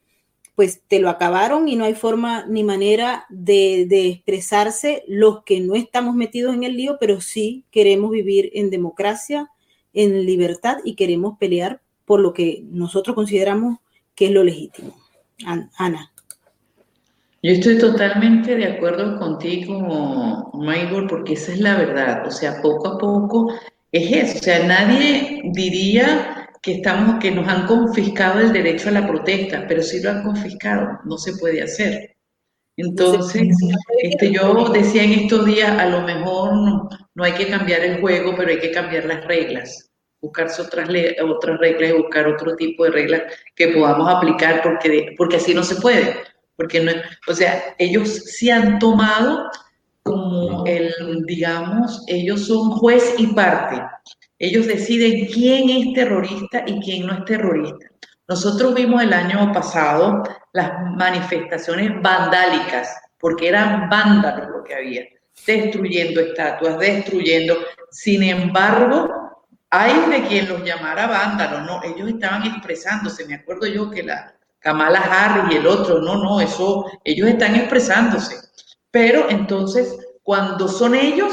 pues te lo acabaron y no hay forma ni manera de, expresarse los que no estamos metidos en el lío, pero sí queremos vivir en democracia, en libertad y queremos pelear por lo que nosotros consideramos que es lo legítimo. Ana. Yo estoy totalmente de acuerdo contigo, Maybor, porque esa es la verdad. O sea, poco a poco es eso. O sea, nadie diría que estamos, que nos han confiscado el derecho a la protesta, pero sí lo han confiscado. No se puede hacer. Entonces, este, yo decía en estos días, a lo mejor no hay que cambiar el juego, pero hay que cambiar las reglas buscarse otras, otras reglas y buscar otro tipo de reglas que podamos aplicar porque, porque así no se puede. Porque no, o sea, ellos se han tomado como el, digamos, ellos son juez y parte. Ellos deciden quién es terrorista y quién no es terrorista. Nosotros vimos el año pasado las manifestaciones vandálicas, porque eran vándalos lo que había, destruyendo estatuas, destruyendo. Sin embargo, hay de quien los llamara vándalos, no, ellos estaban expresándose, me acuerdo yo que la Kamala Harris y el otro, no, no, eso, ellos están expresándose. Pero entonces, cuando son ellos,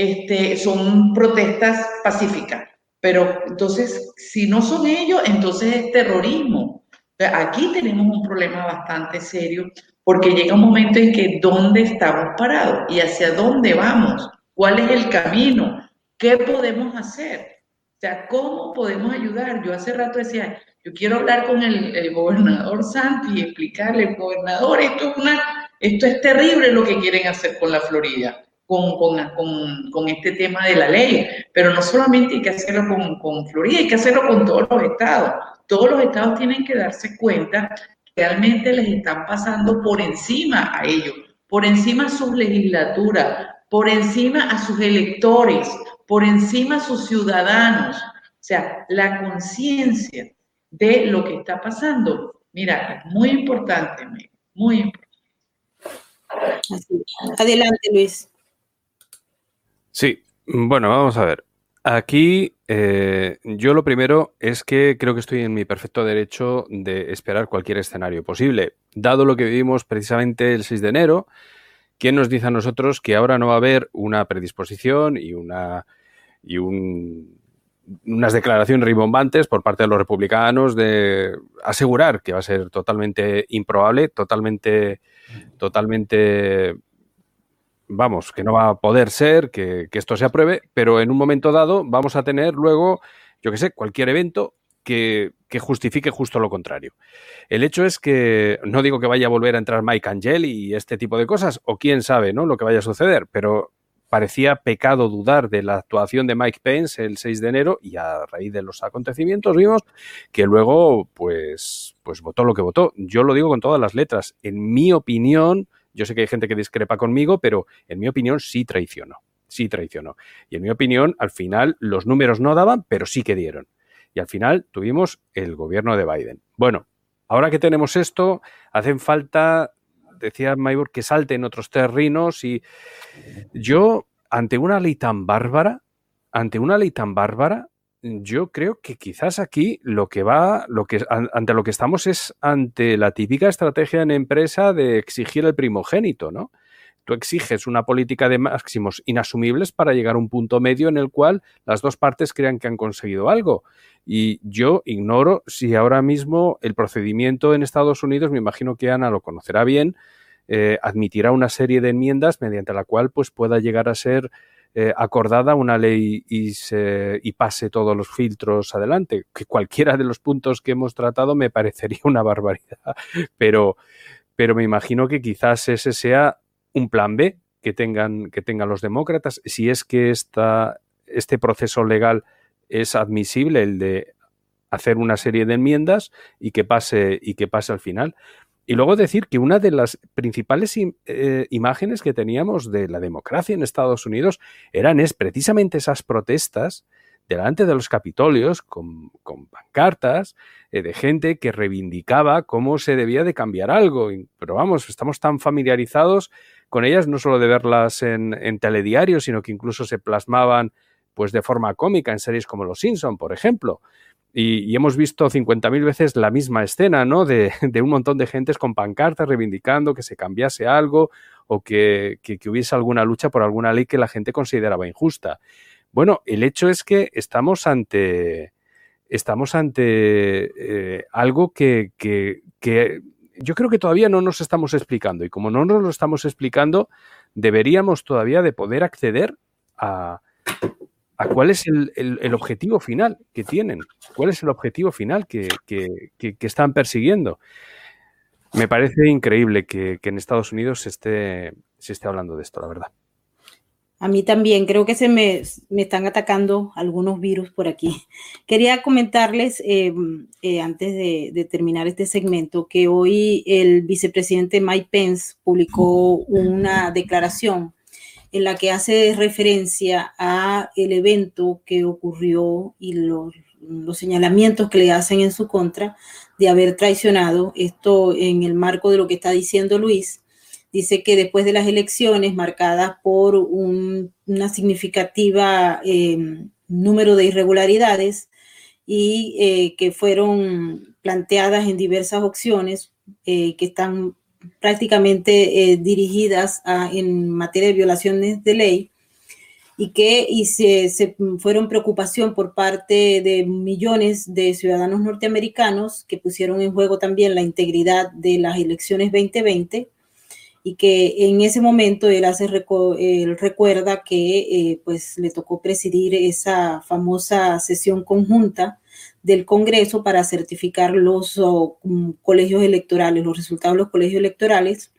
este, son protestas pacíficas. Pero entonces, si no son ellos, entonces es terrorismo. Aquí tenemos un problema bastante serio porque llega un momento en que dónde estamos parados y hacia dónde vamos, cuál es el camino, ¿Qué podemos hacer? O sea, ¿cómo podemos ayudar? Yo hace rato decía, yo quiero hablar con el, gobernador Santi y explicarle, gobernador, esto es, una, esto es terrible lo que quieren hacer con la Florida, con, con, con, este tema de la ley. Pero no solamente hay que hacerlo con, con Florida, hay que hacerlo con todos los estados. Todos los estados tienen que darse cuenta que realmente les están pasando por encima a ellos, por encima a sus legislaturas, por encima a sus electores, por encima a sus ciudadanos. O sea, la conciencia de lo que está pasando. Mira, es muy importante, muy importante. Adelante, Luis. Sí, bueno, vamos a ver. Aquí eh, yo lo primero es que creo que estoy en mi perfecto derecho de esperar cualquier escenario posible. Dado lo que vivimos precisamente el 6 de enero, ¿quién nos dice a nosotros que ahora no va a haber una predisposición y una y unas declaraciones rimbombantes por parte de los republicanos de asegurar que va a ser totalmente improbable, totalmente, totalmente vamos, que no va a poder ser que, esto se apruebe, pero en un momento dado vamos a tener luego, yo qué sé, cualquier evento que, justifique justo lo contrario. El hecho es que no digo que vaya a volver a entrar Mike Angel y este tipo de cosas, o quién sabe, ¿no? Lo que vaya a suceder, pero parecía pecado dudar de la actuación de Mike Pence el 6 de enero y a raíz de los acontecimientos vimos que luego pues, pues votó lo que votó. Yo lo digo con todas las letras. En mi opinión, yo sé que hay gente que discrepa conmigo, pero en mi opinión sí traicionó. Sí traicionó. Y en mi opinión, al final los números no daban, pero sí que dieron. Y al final tuvimos el gobierno de Biden. Bueno, ahora que tenemos esto, hacen falta decía Maybor que salte en otros terrenos y yo, ante una ley tan bárbara, ante una ley tan bárbara, yo creo que quizás aquí lo que va, lo que ante lo que estamos es ante la típica estrategia en empresa de exigir el primogénito, ¿no? Tú exiges una política de máximos inasumibles para llegar a un punto medio en el cual las dos partes crean que han conseguido algo. Y yo ignoro si ahora mismo el procedimiento en Estados Unidos, me imagino que Ana lo conocerá bien, eh, admitirá una serie de enmiendas mediante la cual pues, pueda llegar a ser eh, acordada una ley y, se, y pase todos los filtros adelante. Que cualquiera de los puntos que hemos tratado me parecería una barbaridad, pero, pero me imagino que quizás ese sea un plan B que tengan, que tengan los demócratas, si es que esta, este proceso legal es admisible, el de hacer una serie de enmiendas y que pase, y que pase al final. Y luego decir que una de las principales eh, imágenes que teníamos de la democracia en Estados Unidos eran es precisamente esas protestas delante de los capitolios con, pancartas eh, de gente que reivindicaba cómo se debía de cambiar algo. Pero vamos, estamos tan familiarizados con ellas, no solo de verlas en, en telediarios, sino que incluso se plasmaban pues de forma cómica en series como Los Simpson, por ejemplo. Y, hemos visto 50.000 veces la misma escena, ¿no? De, un montón de gentes con pancartas reivindicando que se cambiase algo o que, hubiese alguna lucha por alguna ley que la gente consideraba injusta. Bueno, el hecho es que estamos ante, estamos ante eh, algo que, que, yo creo que todavía no nos estamos explicando. Y como no nos lo estamos explicando, deberíamos todavía de poder acceder a, a cuál es el, objetivo final que tienen, cuál es el objetivo final que, están persiguiendo. Me parece increíble que, en Estados Unidos se esté, se esté hablando de esto, la verdad. A mí también, creo que se me, están atacando algunos virus por aquí. Quería comentarles, eh, eh, antes de, terminar este segmento, que hoy el vicepresidente Mike Pence publicó una declaración en la que hace referencia a el evento que ocurrió y los, señalamientos que le hacen en su contra de haber traicionado. Esto en el marco de lo que está diciendo Luis. Dice que después de las elecciones marcadas por un, una significativa em, número de irregularidades y eh, que fueron planteadas en diversas opciones eh, que están prácticamente eh, dirigidas en materia de violaciones de ley y que y se, fueron preocupación por parte de millones de ciudadanos norteamericanos que pusieron en juego también la integridad de las elecciones 2020 y que en ese momento él hace él recuerda que eh, pues le tocó presidir esa famosa sesión conjunta del Congreso para certificar los mm, colegios electorales, los resultados de los colegios electorales.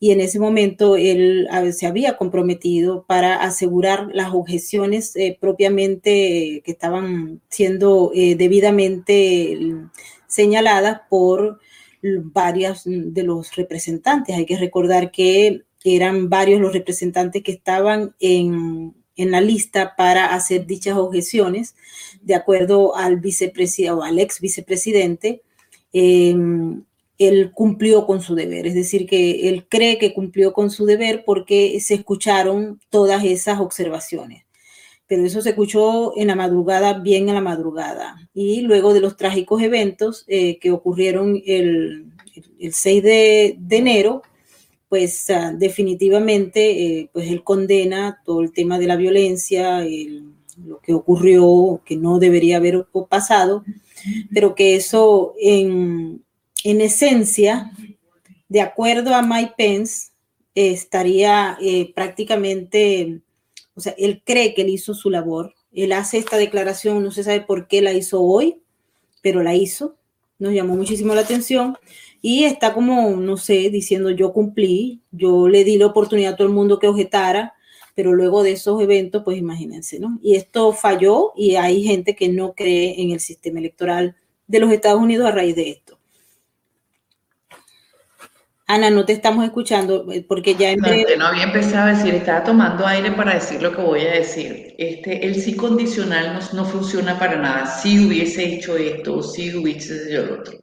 Y en ese momento él se había comprometido para asegurar las objeciones eh, propiamente eh, que estaban siendo eh, debidamente mm, señaladas por varios de los representantes. Hay que recordar que eran varios los representantes que estaban en, en la lista para hacer dichas objeciones, de acuerdo al vicepresidente o al ex vicepresidente, em, él cumplió con su deber, es decir, que él cree que cumplió con su deber porque se escucharon todas esas observaciones. Pero eso se escuchó en la madrugada, bien en la madrugada. Y luego de los trágicos eventos eh, que ocurrieron el, 6 de enero, pues ah, definitivamente eh, pues él condena todo el tema de la violencia, lo que ocurrió, que no debería haber pasado, pero que eso en, esencia, de acuerdo a Mike Pence, estaría eh, prácticamente, o sea, él cree que él hizo su labor. Él hace esta declaración, no se sabe por qué la hizo hoy, pero la hizo. Nos llamó muchísimo la atención y está como, no sé, diciendo yo cumplí, yo le di la oportunidad a todo el mundo que objetara, pero luego de esos eventos, pues imagínense, ¿no? Y esto falló y hay gente que no cree en el sistema electoral de los Estados Unidos a raíz de esto. Ana, no te estamos escuchando eh, porque ya en no, no había empezado a decir, estaba tomando aire para decir lo que voy a decir. Este, el sí condicional no, no funciona para nada. Si hubiese hecho esto, si hubiese hecho lo otro.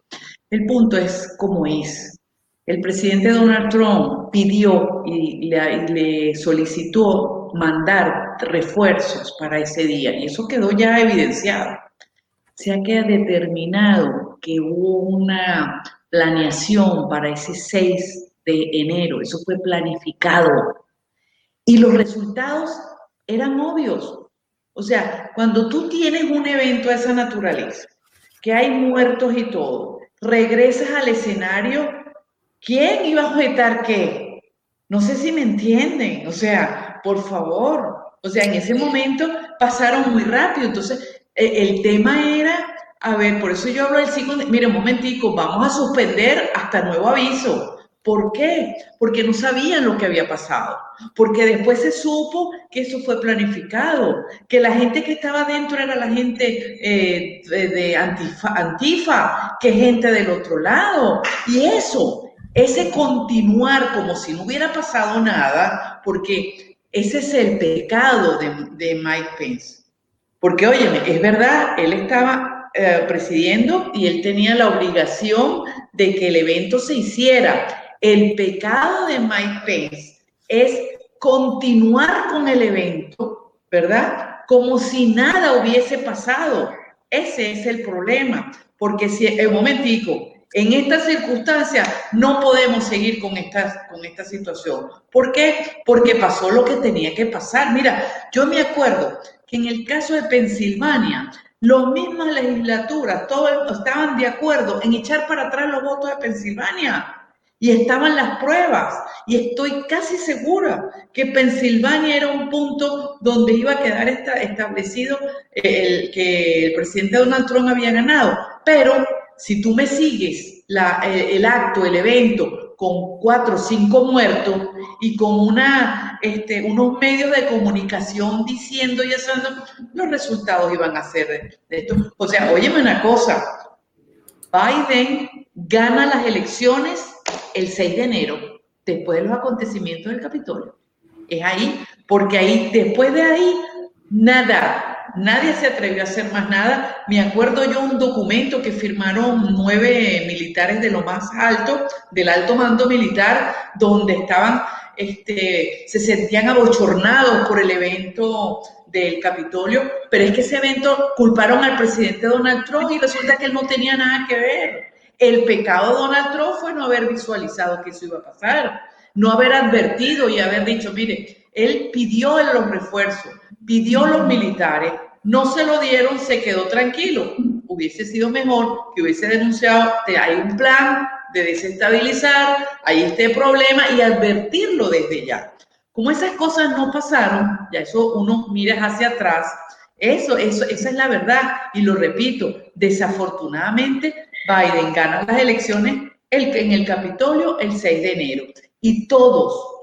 El punto es cómo es. El presidente Donald Trump pidió y le, solicitó mandar refuerzos para ese día y eso quedó ya evidenciado. Se ha quedado determinado que hubo una planeación para ese 6 de enero, eso fue planificado. Y los resultados eran obvios. O sea, cuando tú tienes un evento de esa naturaleza, que hay muertos y todo, regresas al escenario, ¿quién iba a objetar qué? No sé si me entienden, o sea, por favor, o sea, en ese momento pasaron muy rápido, entonces e, el tema era a ver, por eso yo hablo del ciclo. Mire, un momentico, vamos a suspender hasta nuevo aviso. ¿Por qué? Porque no sabían lo que había pasado. Porque después se supo que eso fue planificado, que la gente que estaba dentro era la gente eh, de, antifa, que gente del otro lado. Y eso, ese continuar como si no hubiera pasado nada, porque ese es el pecado de, de Mike Pence. Porque, óyeme, es verdad, él estaba eh, presidiendo y él tenía la obligación de que el evento se hiciera. El pecado de Mike Pence es continuar con el evento, ¿verdad? Como si nada hubiese pasado. Ese es el problema, porque si, un momentico, en esta circunstancia no podemos seguir con esta, con esta situación. ¿Por qué? Porque pasó lo que tenía que pasar. Mira, yo me acuerdo que en el caso de Pensilvania, las mismas legislaturas, todos estaban de acuerdo en echar para atrás los votos de Pensilvania. Y estaban las pruebas. Y estoy casi segura que Pensilvania era un punto donde iba a quedar establecido el, que el presidente Donald Trump había ganado. Pero si tú me sigues el acto, el evento, con cuatro o cinco muertos y con una, este, unos medios de comunicación diciendo y haciendo, los resultados iban a ser de, esto. O sea, óyeme una cosa, Biden gana las elecciones el 6 de enero, después de los acontecimientos del Capitolio. Es ahí, porque ahí, después de ahí, nada, nadie se atrevió a hacer más nada. Me acuerdo yo un documento que firmaron nueve militares de lo más alto, del alto mando militar, donde estaban, este, se sentían abochornados por el evento del Capitolio, pero es que ese evento culparon al presidente Donald Trump y resulta que él no tenía nada que ver. El pecado de Donald Trump fue no haber visualizado que eso iba a pasar, no haber advertido y haber dicho, mire, él pidió los refuerzos, pidió los militares, no se lo dieron, se quedó tranquilo. Hubiese sido mejor que hubiese denunciado que hay un plan de desestabilizar, hay este problema y advertirlo desde ya. Como esas cosas no pasaron, ya eso uno mira hacia atrás, eso, eso, esa es la verdad. Y lo repito, desafortunadamente Biden gana las elecciones el, en el Capitolio el 6 de enero. Y todos,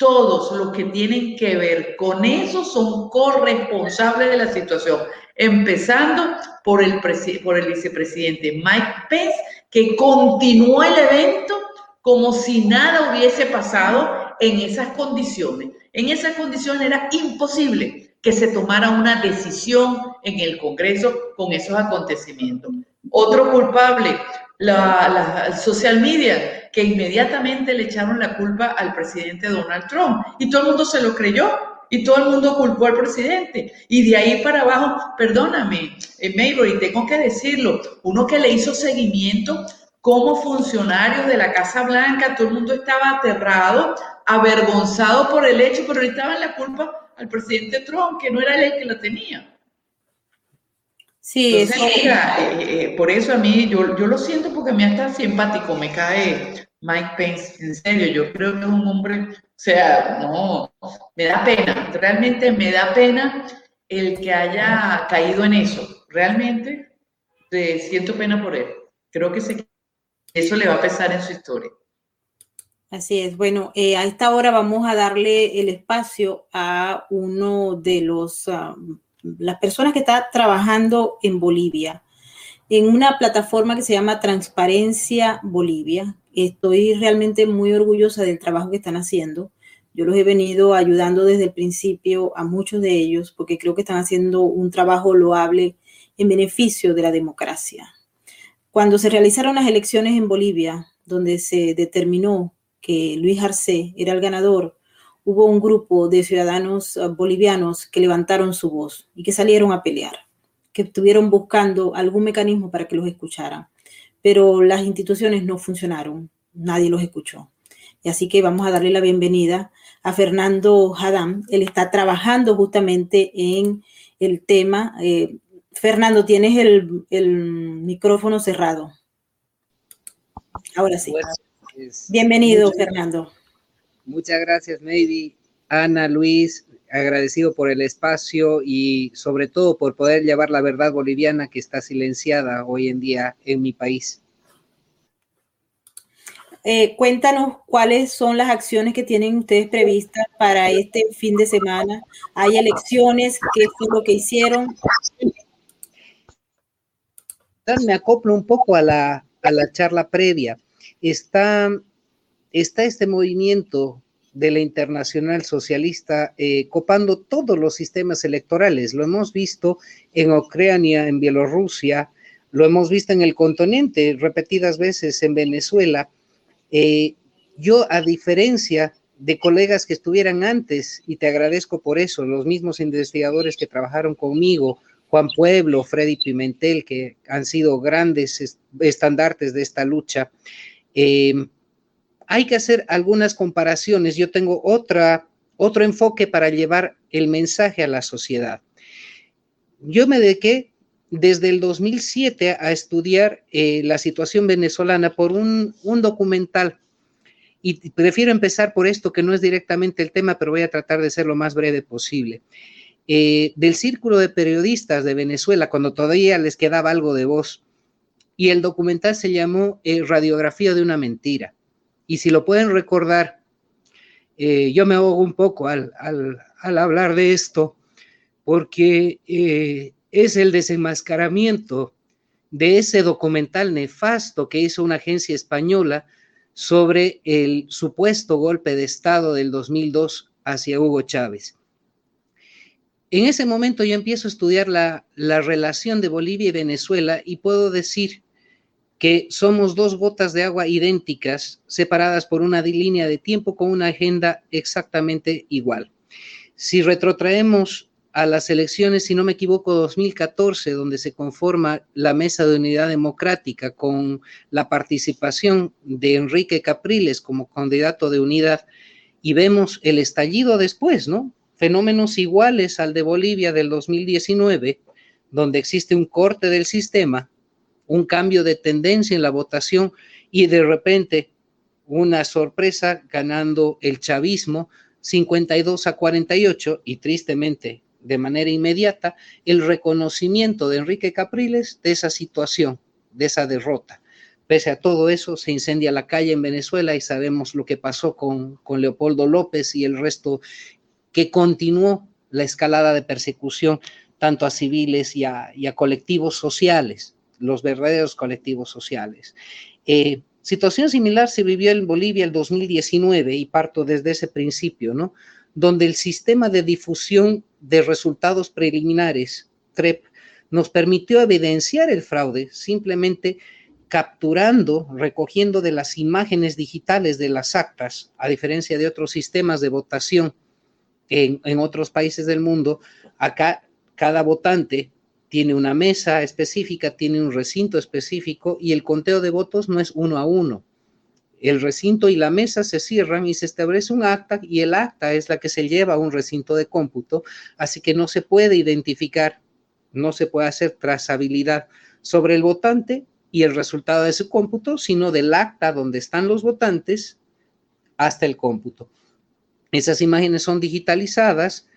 todos los que tienen que ver con eso son corresponsables de la situación, empezando por el, vicepresidente Mike Pence, que continuó el evento como si nada hubiese pasado en esas condiciones. En esas condiciones era imposible que se tomara una decisión en el Congreso con esos acontecimientos. Otro culpable, la, social media, que inmediatamente le echaron la culpa al presidente Donald Trump y todo el mundo se lo creyó y todo el mundo culpó al presidente. Y de ahí para abajo, perdóname, eh, tengo que decirlo, uno que le hizo seguimiento como funcionarios de la Casa Blanca, todo el mundo estaba aterrado, avergonzado por el hecho, pero le estaban la culpa al presidente Trump, que no era él el que la tenía. Sí, eh, eh, por eso a mí, yo, yo lo siento porque me hasta simpático, me cae Mike Pence. En serio, yo creo que es un hombre, o sea, no, me da pena, realmente me da pena el que haya caído en eso. Realmente siento pena por él. Creo que eso le va a pesar en su historia. Así es. Bueno, eh, a esta hora vamos a darle el espacio a uno de los, las personas que está trabajando en Bolivia, en una plataforma que se llama Transparencia Bolivia. Estoy realmente muy orgullosa del trabajo que están haciendo. Yo los he venido ayudando desde el principio a muchos de ellos porque creo que están haciendo un trabajo loable en beneficio de la democracia. Cuando se realizaron las elecciones en Bolivia, donde se determinó que Luis Arce era el ganador, hubo un grupo de ciudadanos ah, bolivianos que levantaron su voz y que salieron a pelear, que estuvieron buscando algún mecanismo para que los escucharan. Pero las instituciones no funcionaron, nadie los escuchó. Y así que vamos a darle la bienvenida a Fernando Hadam. Él está trabajando justamente en el tema. Eh, Fernando, tienes el, micrófono cerrado. Ahora sí. Bienvenido, Fernando. Muchas gracias, Maydi. Ana, Luis, agradecido por el espacio y sobre todo por poder llevar la verdad boliviana que está silenciada hoy en día en mi país. Eh, cuéntanos cuáles son las acciones que tienen ustedes previstas para este fin de semana. ¿Hay elecciones? ¿Qué fue lo que hicieron? Me acoplo un poco a la, a la charla previa está, está este movimiento de la internacional socialista eh, copando todos los sistemas electorales. Lo hemos visto en Ucrania, en Bielorrusia, lo hemos visto en el continente repetidas veces en Venezuela. Eh, yo, a diferencia de colegas que estuvieran antes, y te agradezco por eso, los mismos investigadores que trabajaron conmigo, Juan Pueblo, Freddy Pimentel, que han sido grandes estandartes de esta lucha, eh, hay que hacer algunas comparaciones. Yo tengo otra, otro enfoque para llevar el mensaje a la sociedad. Yo me dediqué desde el 2007 a estudiar eh, la situación venezolana por un, documental y prefiero empezar por esto que no es directamente el tema, pero voy a tratar de ser lo más breve posible. Eh, del círculo de periodistas de Venezuela, cuando todavía les quedaba algo de voz, y el documental se llamó eh, Radiografía de una mentira. Y si lo pueden recordar, eh, yo me ahogo un poco al, hablar de esto, porque eh, es el desenmascaramiento de ese documental nefasto que hizo una agencia española sobre el supuesto golpe de Estado del 2002 hacia Hugo Chávez. En ese momento yo empiezo a estudiar la, la relación de Bolivia y Venezuela y puedo decir que somos dos gotas de agua idénticas, separadas por una línea de tiempo con una agenda exactamente igual. Si retrotraemos a las elecciones, si no me equivoco, 2014, donde se conforma la Mesa de Unidad Democrática con la participación de Enrique Capriles como candidato de unidad, y vemos el estallido después, ¿no? Fenómenos iguales al de Bolivia del 2019, donde existe un corte del sistema, un cambio de tendencia en la votación y de repente una sorpresa ganando el chavismo 52 a 48 y tristemente de manera inmediata el reconocimiento de Enrique Capriles de esa situación, de esa derrota. Pese a todo eso, se incendia la calle en Venezuela y sabemos lo que pasó con, con Leopoldo López y el resto que continuó la escalada de persecución tanto a civiles y a, y a colectivos sociales los verdaderos colectivos sociales. Eh, situación similar se vivió en Bolivia el 2019 y parto desde ese principio, ¿no? Donde el sistema de difusión de resultados preliminares, TREP, nos permitió evidenciar el fraude simplemente capturando, recogiendo de las imágenes digitales de las actas, a diferencia de otros sistemas de votación en, en otros países del mundo, acá cada votante tiene una mesa específica, tiene un recinto específico y el conteo de votos no es uno a uno. El recinto y la mesa se cierran y se establece un acta y el acta es la que se lleva a un recinto de cómputo, así que no se puede identificar, no se puede hacer trazabilidad sobre el votante y el resultado de ese cómputo, sino del acta donde están los votantes hasta el cómputo. Esas imágenes son digitalizadas,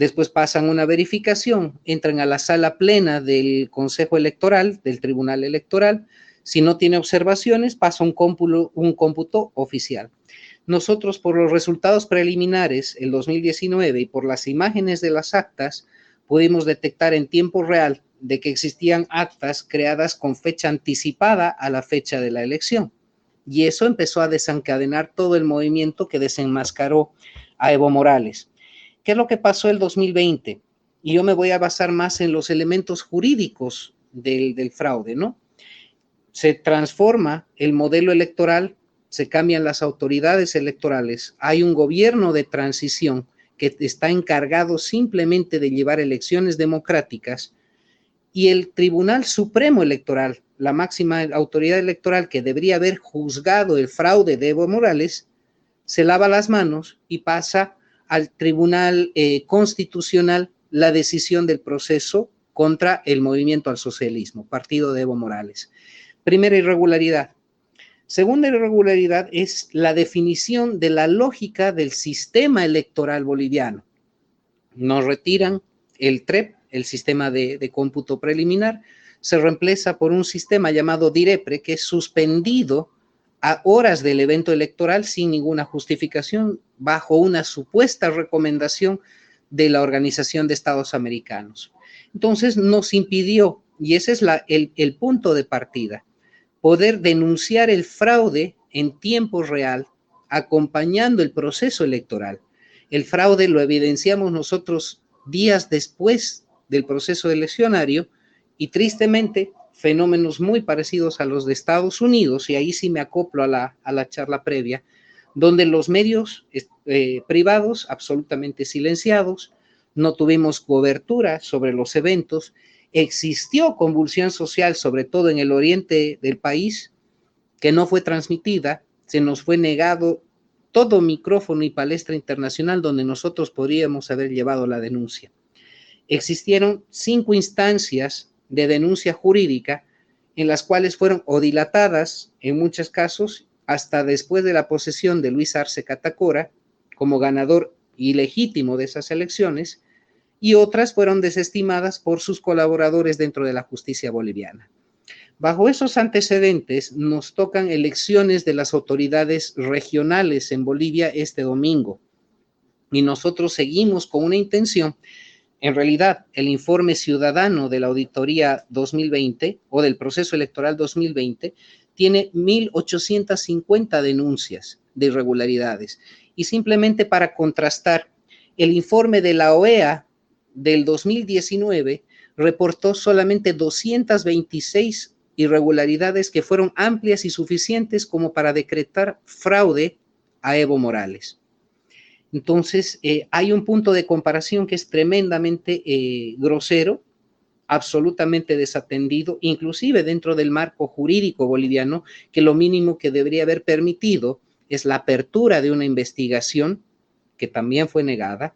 después pasan una verificación, entran a la sala plena del Consejo Electoral, del Tribunal Electoral. Si no tiene observaciones, pasa un cómputo, un cómputo oficial. Nosotros, por los resultados preliminares, el 2019, y por las imágenes de las actas, pudimos detectar en tiempo real de que existían actas creadas con fecha anticipada a la fecha de la elección. Y eso empezó a desencadenar todo el movimiento que desenmascaró a Evo Morales. ¿Qué es lo que pasó el 2020? Y yo me voy a basar más en los elementos jurídicos del, del fraude, ¿no? Se transforma el modelo electoral, se cambian las autoridades electorales, hay un gobierno de transición que está encargado simplemente de llevar elecciones democráticas, y el Tribunal Supremo Electoral, la máxima autoridad electoral que debería haber juzgado el fraude de Evo Morales, se lava las manos y pasa al Tribunal eh, Constitucional la decisión del proceso contra el movimiento al socialismo, partido de Evo Morales. Primera irregularidad, Segunda irregularidad es la definición de la lógica del sistema electoral boliviano. Nos retiran el TREP, el sistema de, cómputo preliminar, se reemplaza por un sistema llamado DIREPRE, que es suspendido a horas del evento electoral sin ninguna justificación, bajo una supuesta recomendación de la Organización de Estados Americanos. Entonces nos impidió, y ese es el punto de partida, poder denunciar el fraude en tiempo real, acompañando el proceso electoral. El fraude lo evidenciamos nosotros días después del proceso eleccionario y tristemente fenómenos muy parecidos a los de Estados Unidos, y ahí sí me acoplo a la, a la charla previa, donde los medios eh, privados absolutamente silenciados, no tuvimos cobertura sobre los eventos existió convulsión social, sobre todo en el oriente del país, que no fue transmitida, se nos fue negado todo micrófono y palestra internacional donde nosotros podríamos haber llevado la denuncia. Existieron cinco instancias de denuncia jurídica en las cuales fueron o dilatadas en muchos casos hasta después de la posesión de Luis Arce Catacora como ganador ilegítimo de esas elecciones, y otras fueron desestimadas por sus colaboradores dentro de la justicia boliviana. Bajo esos antecedentes nos tocan elecciones de las autoridades regionales en Bolivia este domingo y nosotros seguimos con una intención. En realidad, el informe ciudadano de la auditoría 2020 o del proceso electoral 2020 tiene 1.850 denuncias de irregularidades. Y simplemente para contrastar, el informe de la OEA del 2019 reportó solamente 226 irregularidades que fueron amplias y suficientes como para decretar fraude a Evo Morales. Entonces, eh, hay un punto de comparación que es tremendamente eh, grosero, absolutamente desatendido, inclusive dentro del marco jurídico boliviano, que lo mínimo que debería haber permitido es la apertura de una investigación, que también fue negada,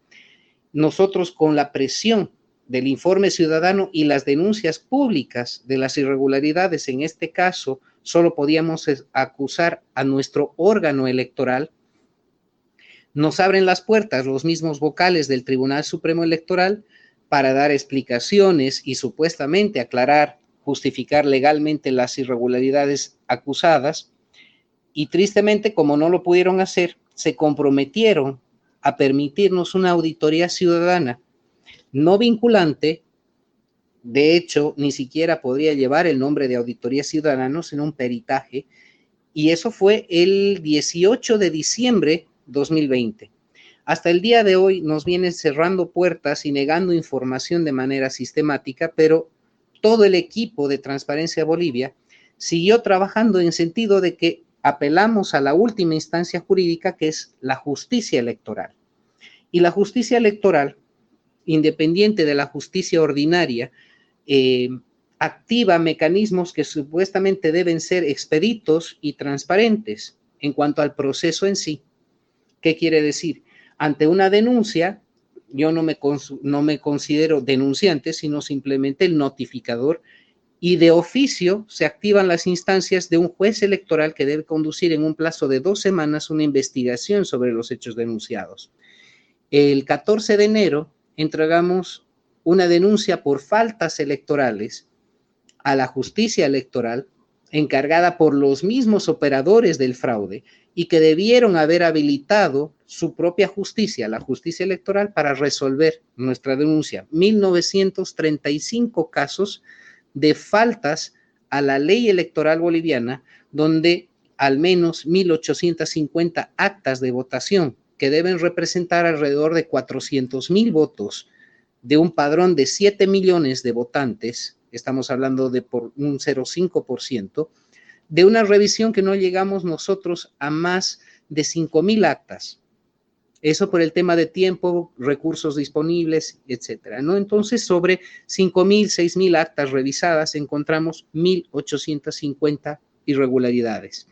nosotros con la presión del informe ciudadano y las denuncias públicas de las irregularidades, en este caso, solo podíamos acusar a nuestro órgano electoral, nos abren las puertas los mismos vocales del Tribunal Supremo Electoral para dar explicaciones y supuestamente aclarar, justificar legalmente las irregularidades acusadas. Y tristemente, como no lo pudieron hacer, se comprometieron a permitirnos una auditoría ciudadana no vinculante, de hecho, ni siquiera podría llevar el nombre de auditoría ciudadana, sino un peritaje, y eso fue el 18 de diciembre 2020. Hasta el día de hoy nos vienen cerrando puertas y negando información de manera sistemática, pero todo el equipo de Transparencia Bolivia siguió trabajando en sentido de que apelamos a la última instancia jurídica que es la justicia electoral. Y la justicia electoral, independiente de la justicia ordinaria, eh, activa mecanismos que supuestamente deben ser expeditos y transparentes en cuanto al proceso en sí. ¿Qué quiere decir? Ante una denuncia, yo no me, considero denunciante, sino simplemente el notificador y de oficio se activan las instancias de un juez electoral que debe conducir en un plazo de dos semanas una investigación sobre los hechos denunciados. El 14 de enero entregamos una denuncia por faltas electorales a la justicia electoral encargada por los mismos operadores del fraude y que debieron haber habilitado su propia justicia, la justicia electoral, para resolver nuestra denuncia. 1935 casos de faltas a la ley electoral boliviana, donde al menos 1.850 actas de votación que deben representar alrededor de 400 mil votos de un padrón de 7 millones de votantes, estamos hablando de por un 0,5%, de una revisión que no llegamos nosotros a más de 5 mil actas. Eso por el tema de tiempo, recursos disponibles, etcétera, ¿no? Entonces, sobre 5.000, 6.000 actas revisadas, encontramos 1.850 irregularidades.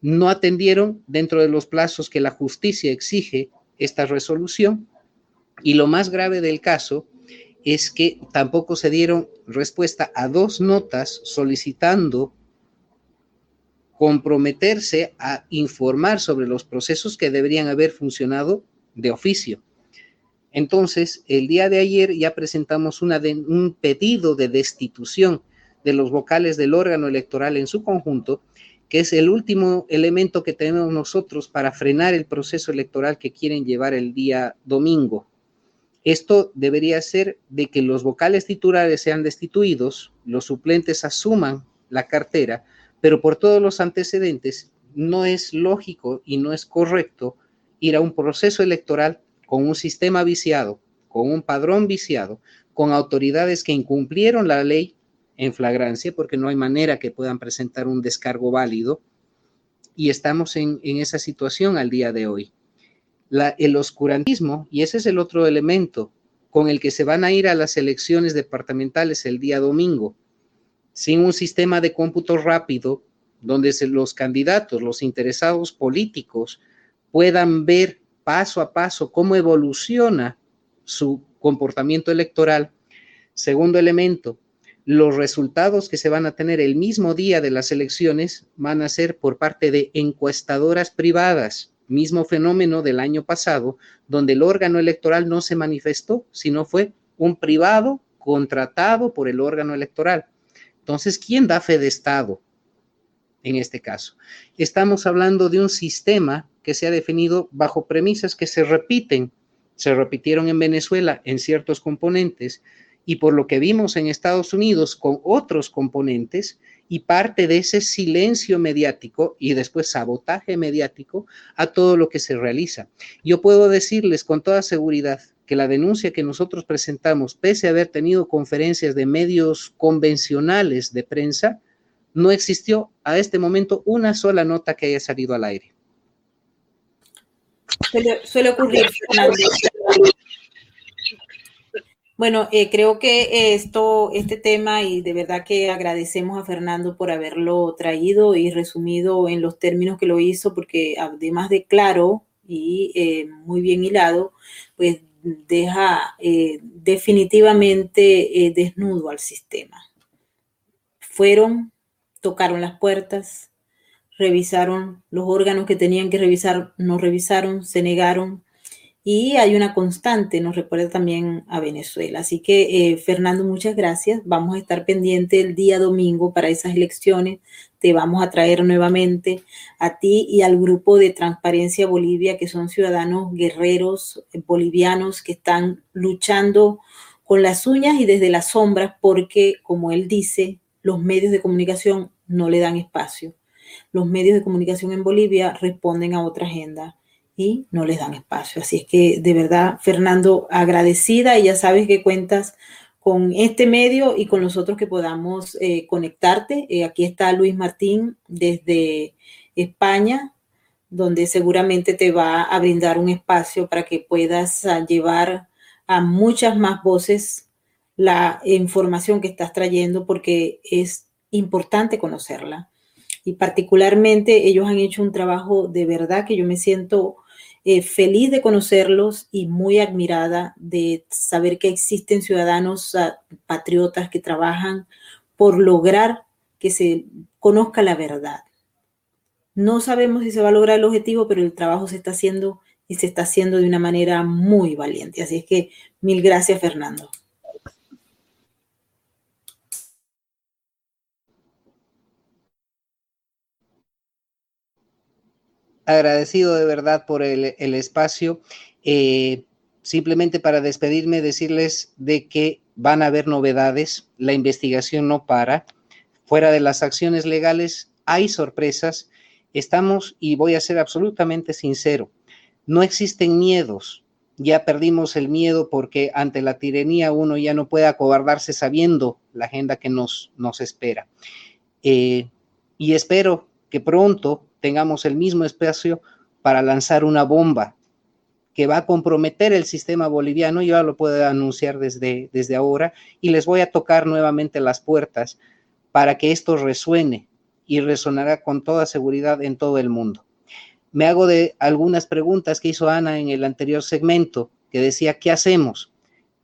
No atendieron dentro de los plazos que la justicia exige esta resolución y lo más grave del caso es que tampoco se dieron respuesta a dos notas solicitando comprometerse a informar sobre los procesos que deberían haber funcionado de oficio. Entonces, el día de ayer ya presentamos una un pedido de destitución de los vocales del órgano electoral en su conjunto, que es el último elemento que tenemos nosotros para frenar el proceso electoral que quieren llevar el día domingo. Esto debería ser de que los vocales titulares sean destituidos, los suplentes asuman la cartera, pero por todos los antecedentes no es lógico y no es correcto ir a un proceso electoral con un sistema viciado, con un padrón viciado, con autoridades que incumplieron la ley en flagrancia, porque no hay manera que puedan presentar un descargo válido, y estamos en, esa situación al día de hoy. el oscurantismo, y ese es el otro elemento con el que se van a ir a las elecciones departamentales el día domingo, sin un sistema de cómputo rápido donde los candidatos, los interesados políticos puedan ver paso a paso cómo evoluciona su comportamiento electoral. Segundo elemento, los resultados que se van a tener el mismo día de las elecciones van a ser por parte de encuestadoras privadas, mismo fenómeno del año pasado, donde el órgano electoral no se manifestó, sino fue un privado contratado por el órgano electoral. Entonces, ¿quién da fe de Estado en este caso? Estamos hablando de un sistema que se ha definido bajo premisas que se repiten, se repitieron en Venezuela en ciertos componentes y por lo que vimos en Estados Unidos con otros componentes y parte de ese silencio mediático y después sabotaje mediático a todo lo que se realiza. Yo puedo decirles con toda seguridad que la denuncia que nosotros presentamos, pese a haber tenido conferencias de medios convencionales de prensa, no existió a este momento una sola nota que haya salido al aire. Suele, ocurrir, Bueno, eh, creo que esto, este tema, y de verdad que agradecemos a Fernando por haberlo traído y resumido en los términos que lo hizo, porque además de claro y eh, muy bien hilado, pues deja eh, definitivamente desnudo al sistema. Fueron, tocaron las puertas, revisaron los órganos que tenían que revisar, no revisaron, se negaron, y hay una constante, nos recuerda también a Venezuela. Así que, eh, Fernando, muchas gracias. Vamos a estar pendiente el día domingo para esas elecciones. Te vamos a traer nuevamente a ti y al grupo de Transparencia Bolivia, que son ciudadanos guerreros eh, bolivianos que están luchando con las uñas y desde las sombras, porque, como él dice, los medios de comunicación no le dan espacio. Los medios de comunicación en Bolivia responden a otra agenda y no les dan espacio. Así es que de verdad, Fernando, agradecida y ya sabes que cuentas con este medio y con los otros que podamos eh, conectarte. Eh, aquí está Luis Martín desde España, donde seguramente te va a brindar un espacio para que puedas ah, llevar a muchas más voces la información que estás trayendo porque es importante conocerla. Y particularmente ellos han hecho un trabajo de verdad que yo me siento eh, feliz de conocerlos y muy admirada de saber que existen ciudadanos ah, patriotas que trabajan por lograr que se conozca la verdad. No sabemos si se va a lograr el objetivo, pero el trabajo se está haciendo y se está haciendo de una manera muy valiente. Así es que mil gracias, Fernando. Agradecido de verdad por el, espacio. Eh, simplemente para despedirme, decirles de que van a haber novedades, la investigación no para, fuera de las acciones legales hay sorpresas, estamos, y voy a ser absolutamente sincero, no existen miedos, ya perdimos el miedo porque ante la tiranía uno ya no puede acobardarse sabiendo la agenda que nos, nos espera. Eh, y espero que pronto tengamos el mismo espacio para lanzar una bomba que va a comprometer el sistema boliviano, yo ya lo puedo anunciar desde, desde ahora, y les voy a tocar nuevamente las puertas para que esto resuene y resonará con toda seguridad en todo el mundo. Me hago de algunas preguntas que hizo Ana en el anterior segmento, que decía, ¿qué hacemos?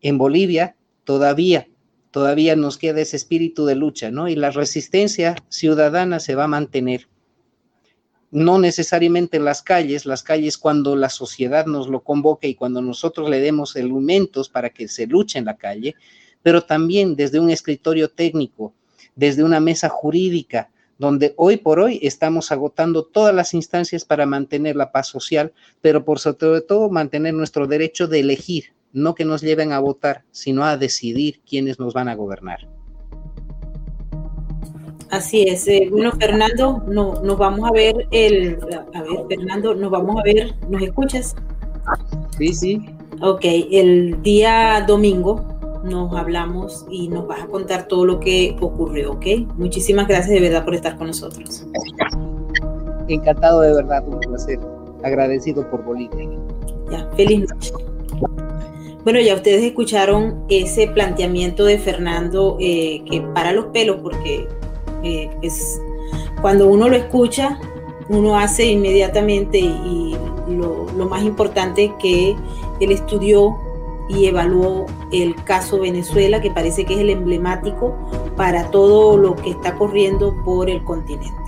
En Bolivia todavía, todavía nos queda ese espíritu de lucha, ¿no? Y la resistencia ciudadana se va a mantener no necesariamente en las calles, las calles cuando la sociedad nos lo convoque y cuando nosotros le demos elementos para que se luche en la calle, pero también desde un escritorio técnico, desde una mesa jurídica, donde hoy por hoy estamos agotando todas las instancias para mantener la paz social, pero por sobre todo mantener nuestro derecho de elegir, no que nos lleven a votar, sino a decidir quiénes nos van a gobernar. Así es. Eh, bueno, Fernando, no, nos vamos a ver el. A ver, Fernando, nos vamos a ver. ¿Nos escuchas? Sí, sí. Ok, el día domingo nos hablamos y nos vas a contar todo lo que ocurrió, ¿ok? Muchísimas gracias de verdad por estar con nosotros. Encantado de verdad, un placer. Agradecido por Bolivia. Ya, feliz noche. Bueno, ya ustedes escucharon ese planteamiento de Fernando eh, que para los pelos, porque es cuando uno lo escucha, uno hace inmediatamente y lo, lo más importante que él estudió y evaluó el caso Venezuela, que parece que es el emblemático para todo lo que está corriendo por el continente.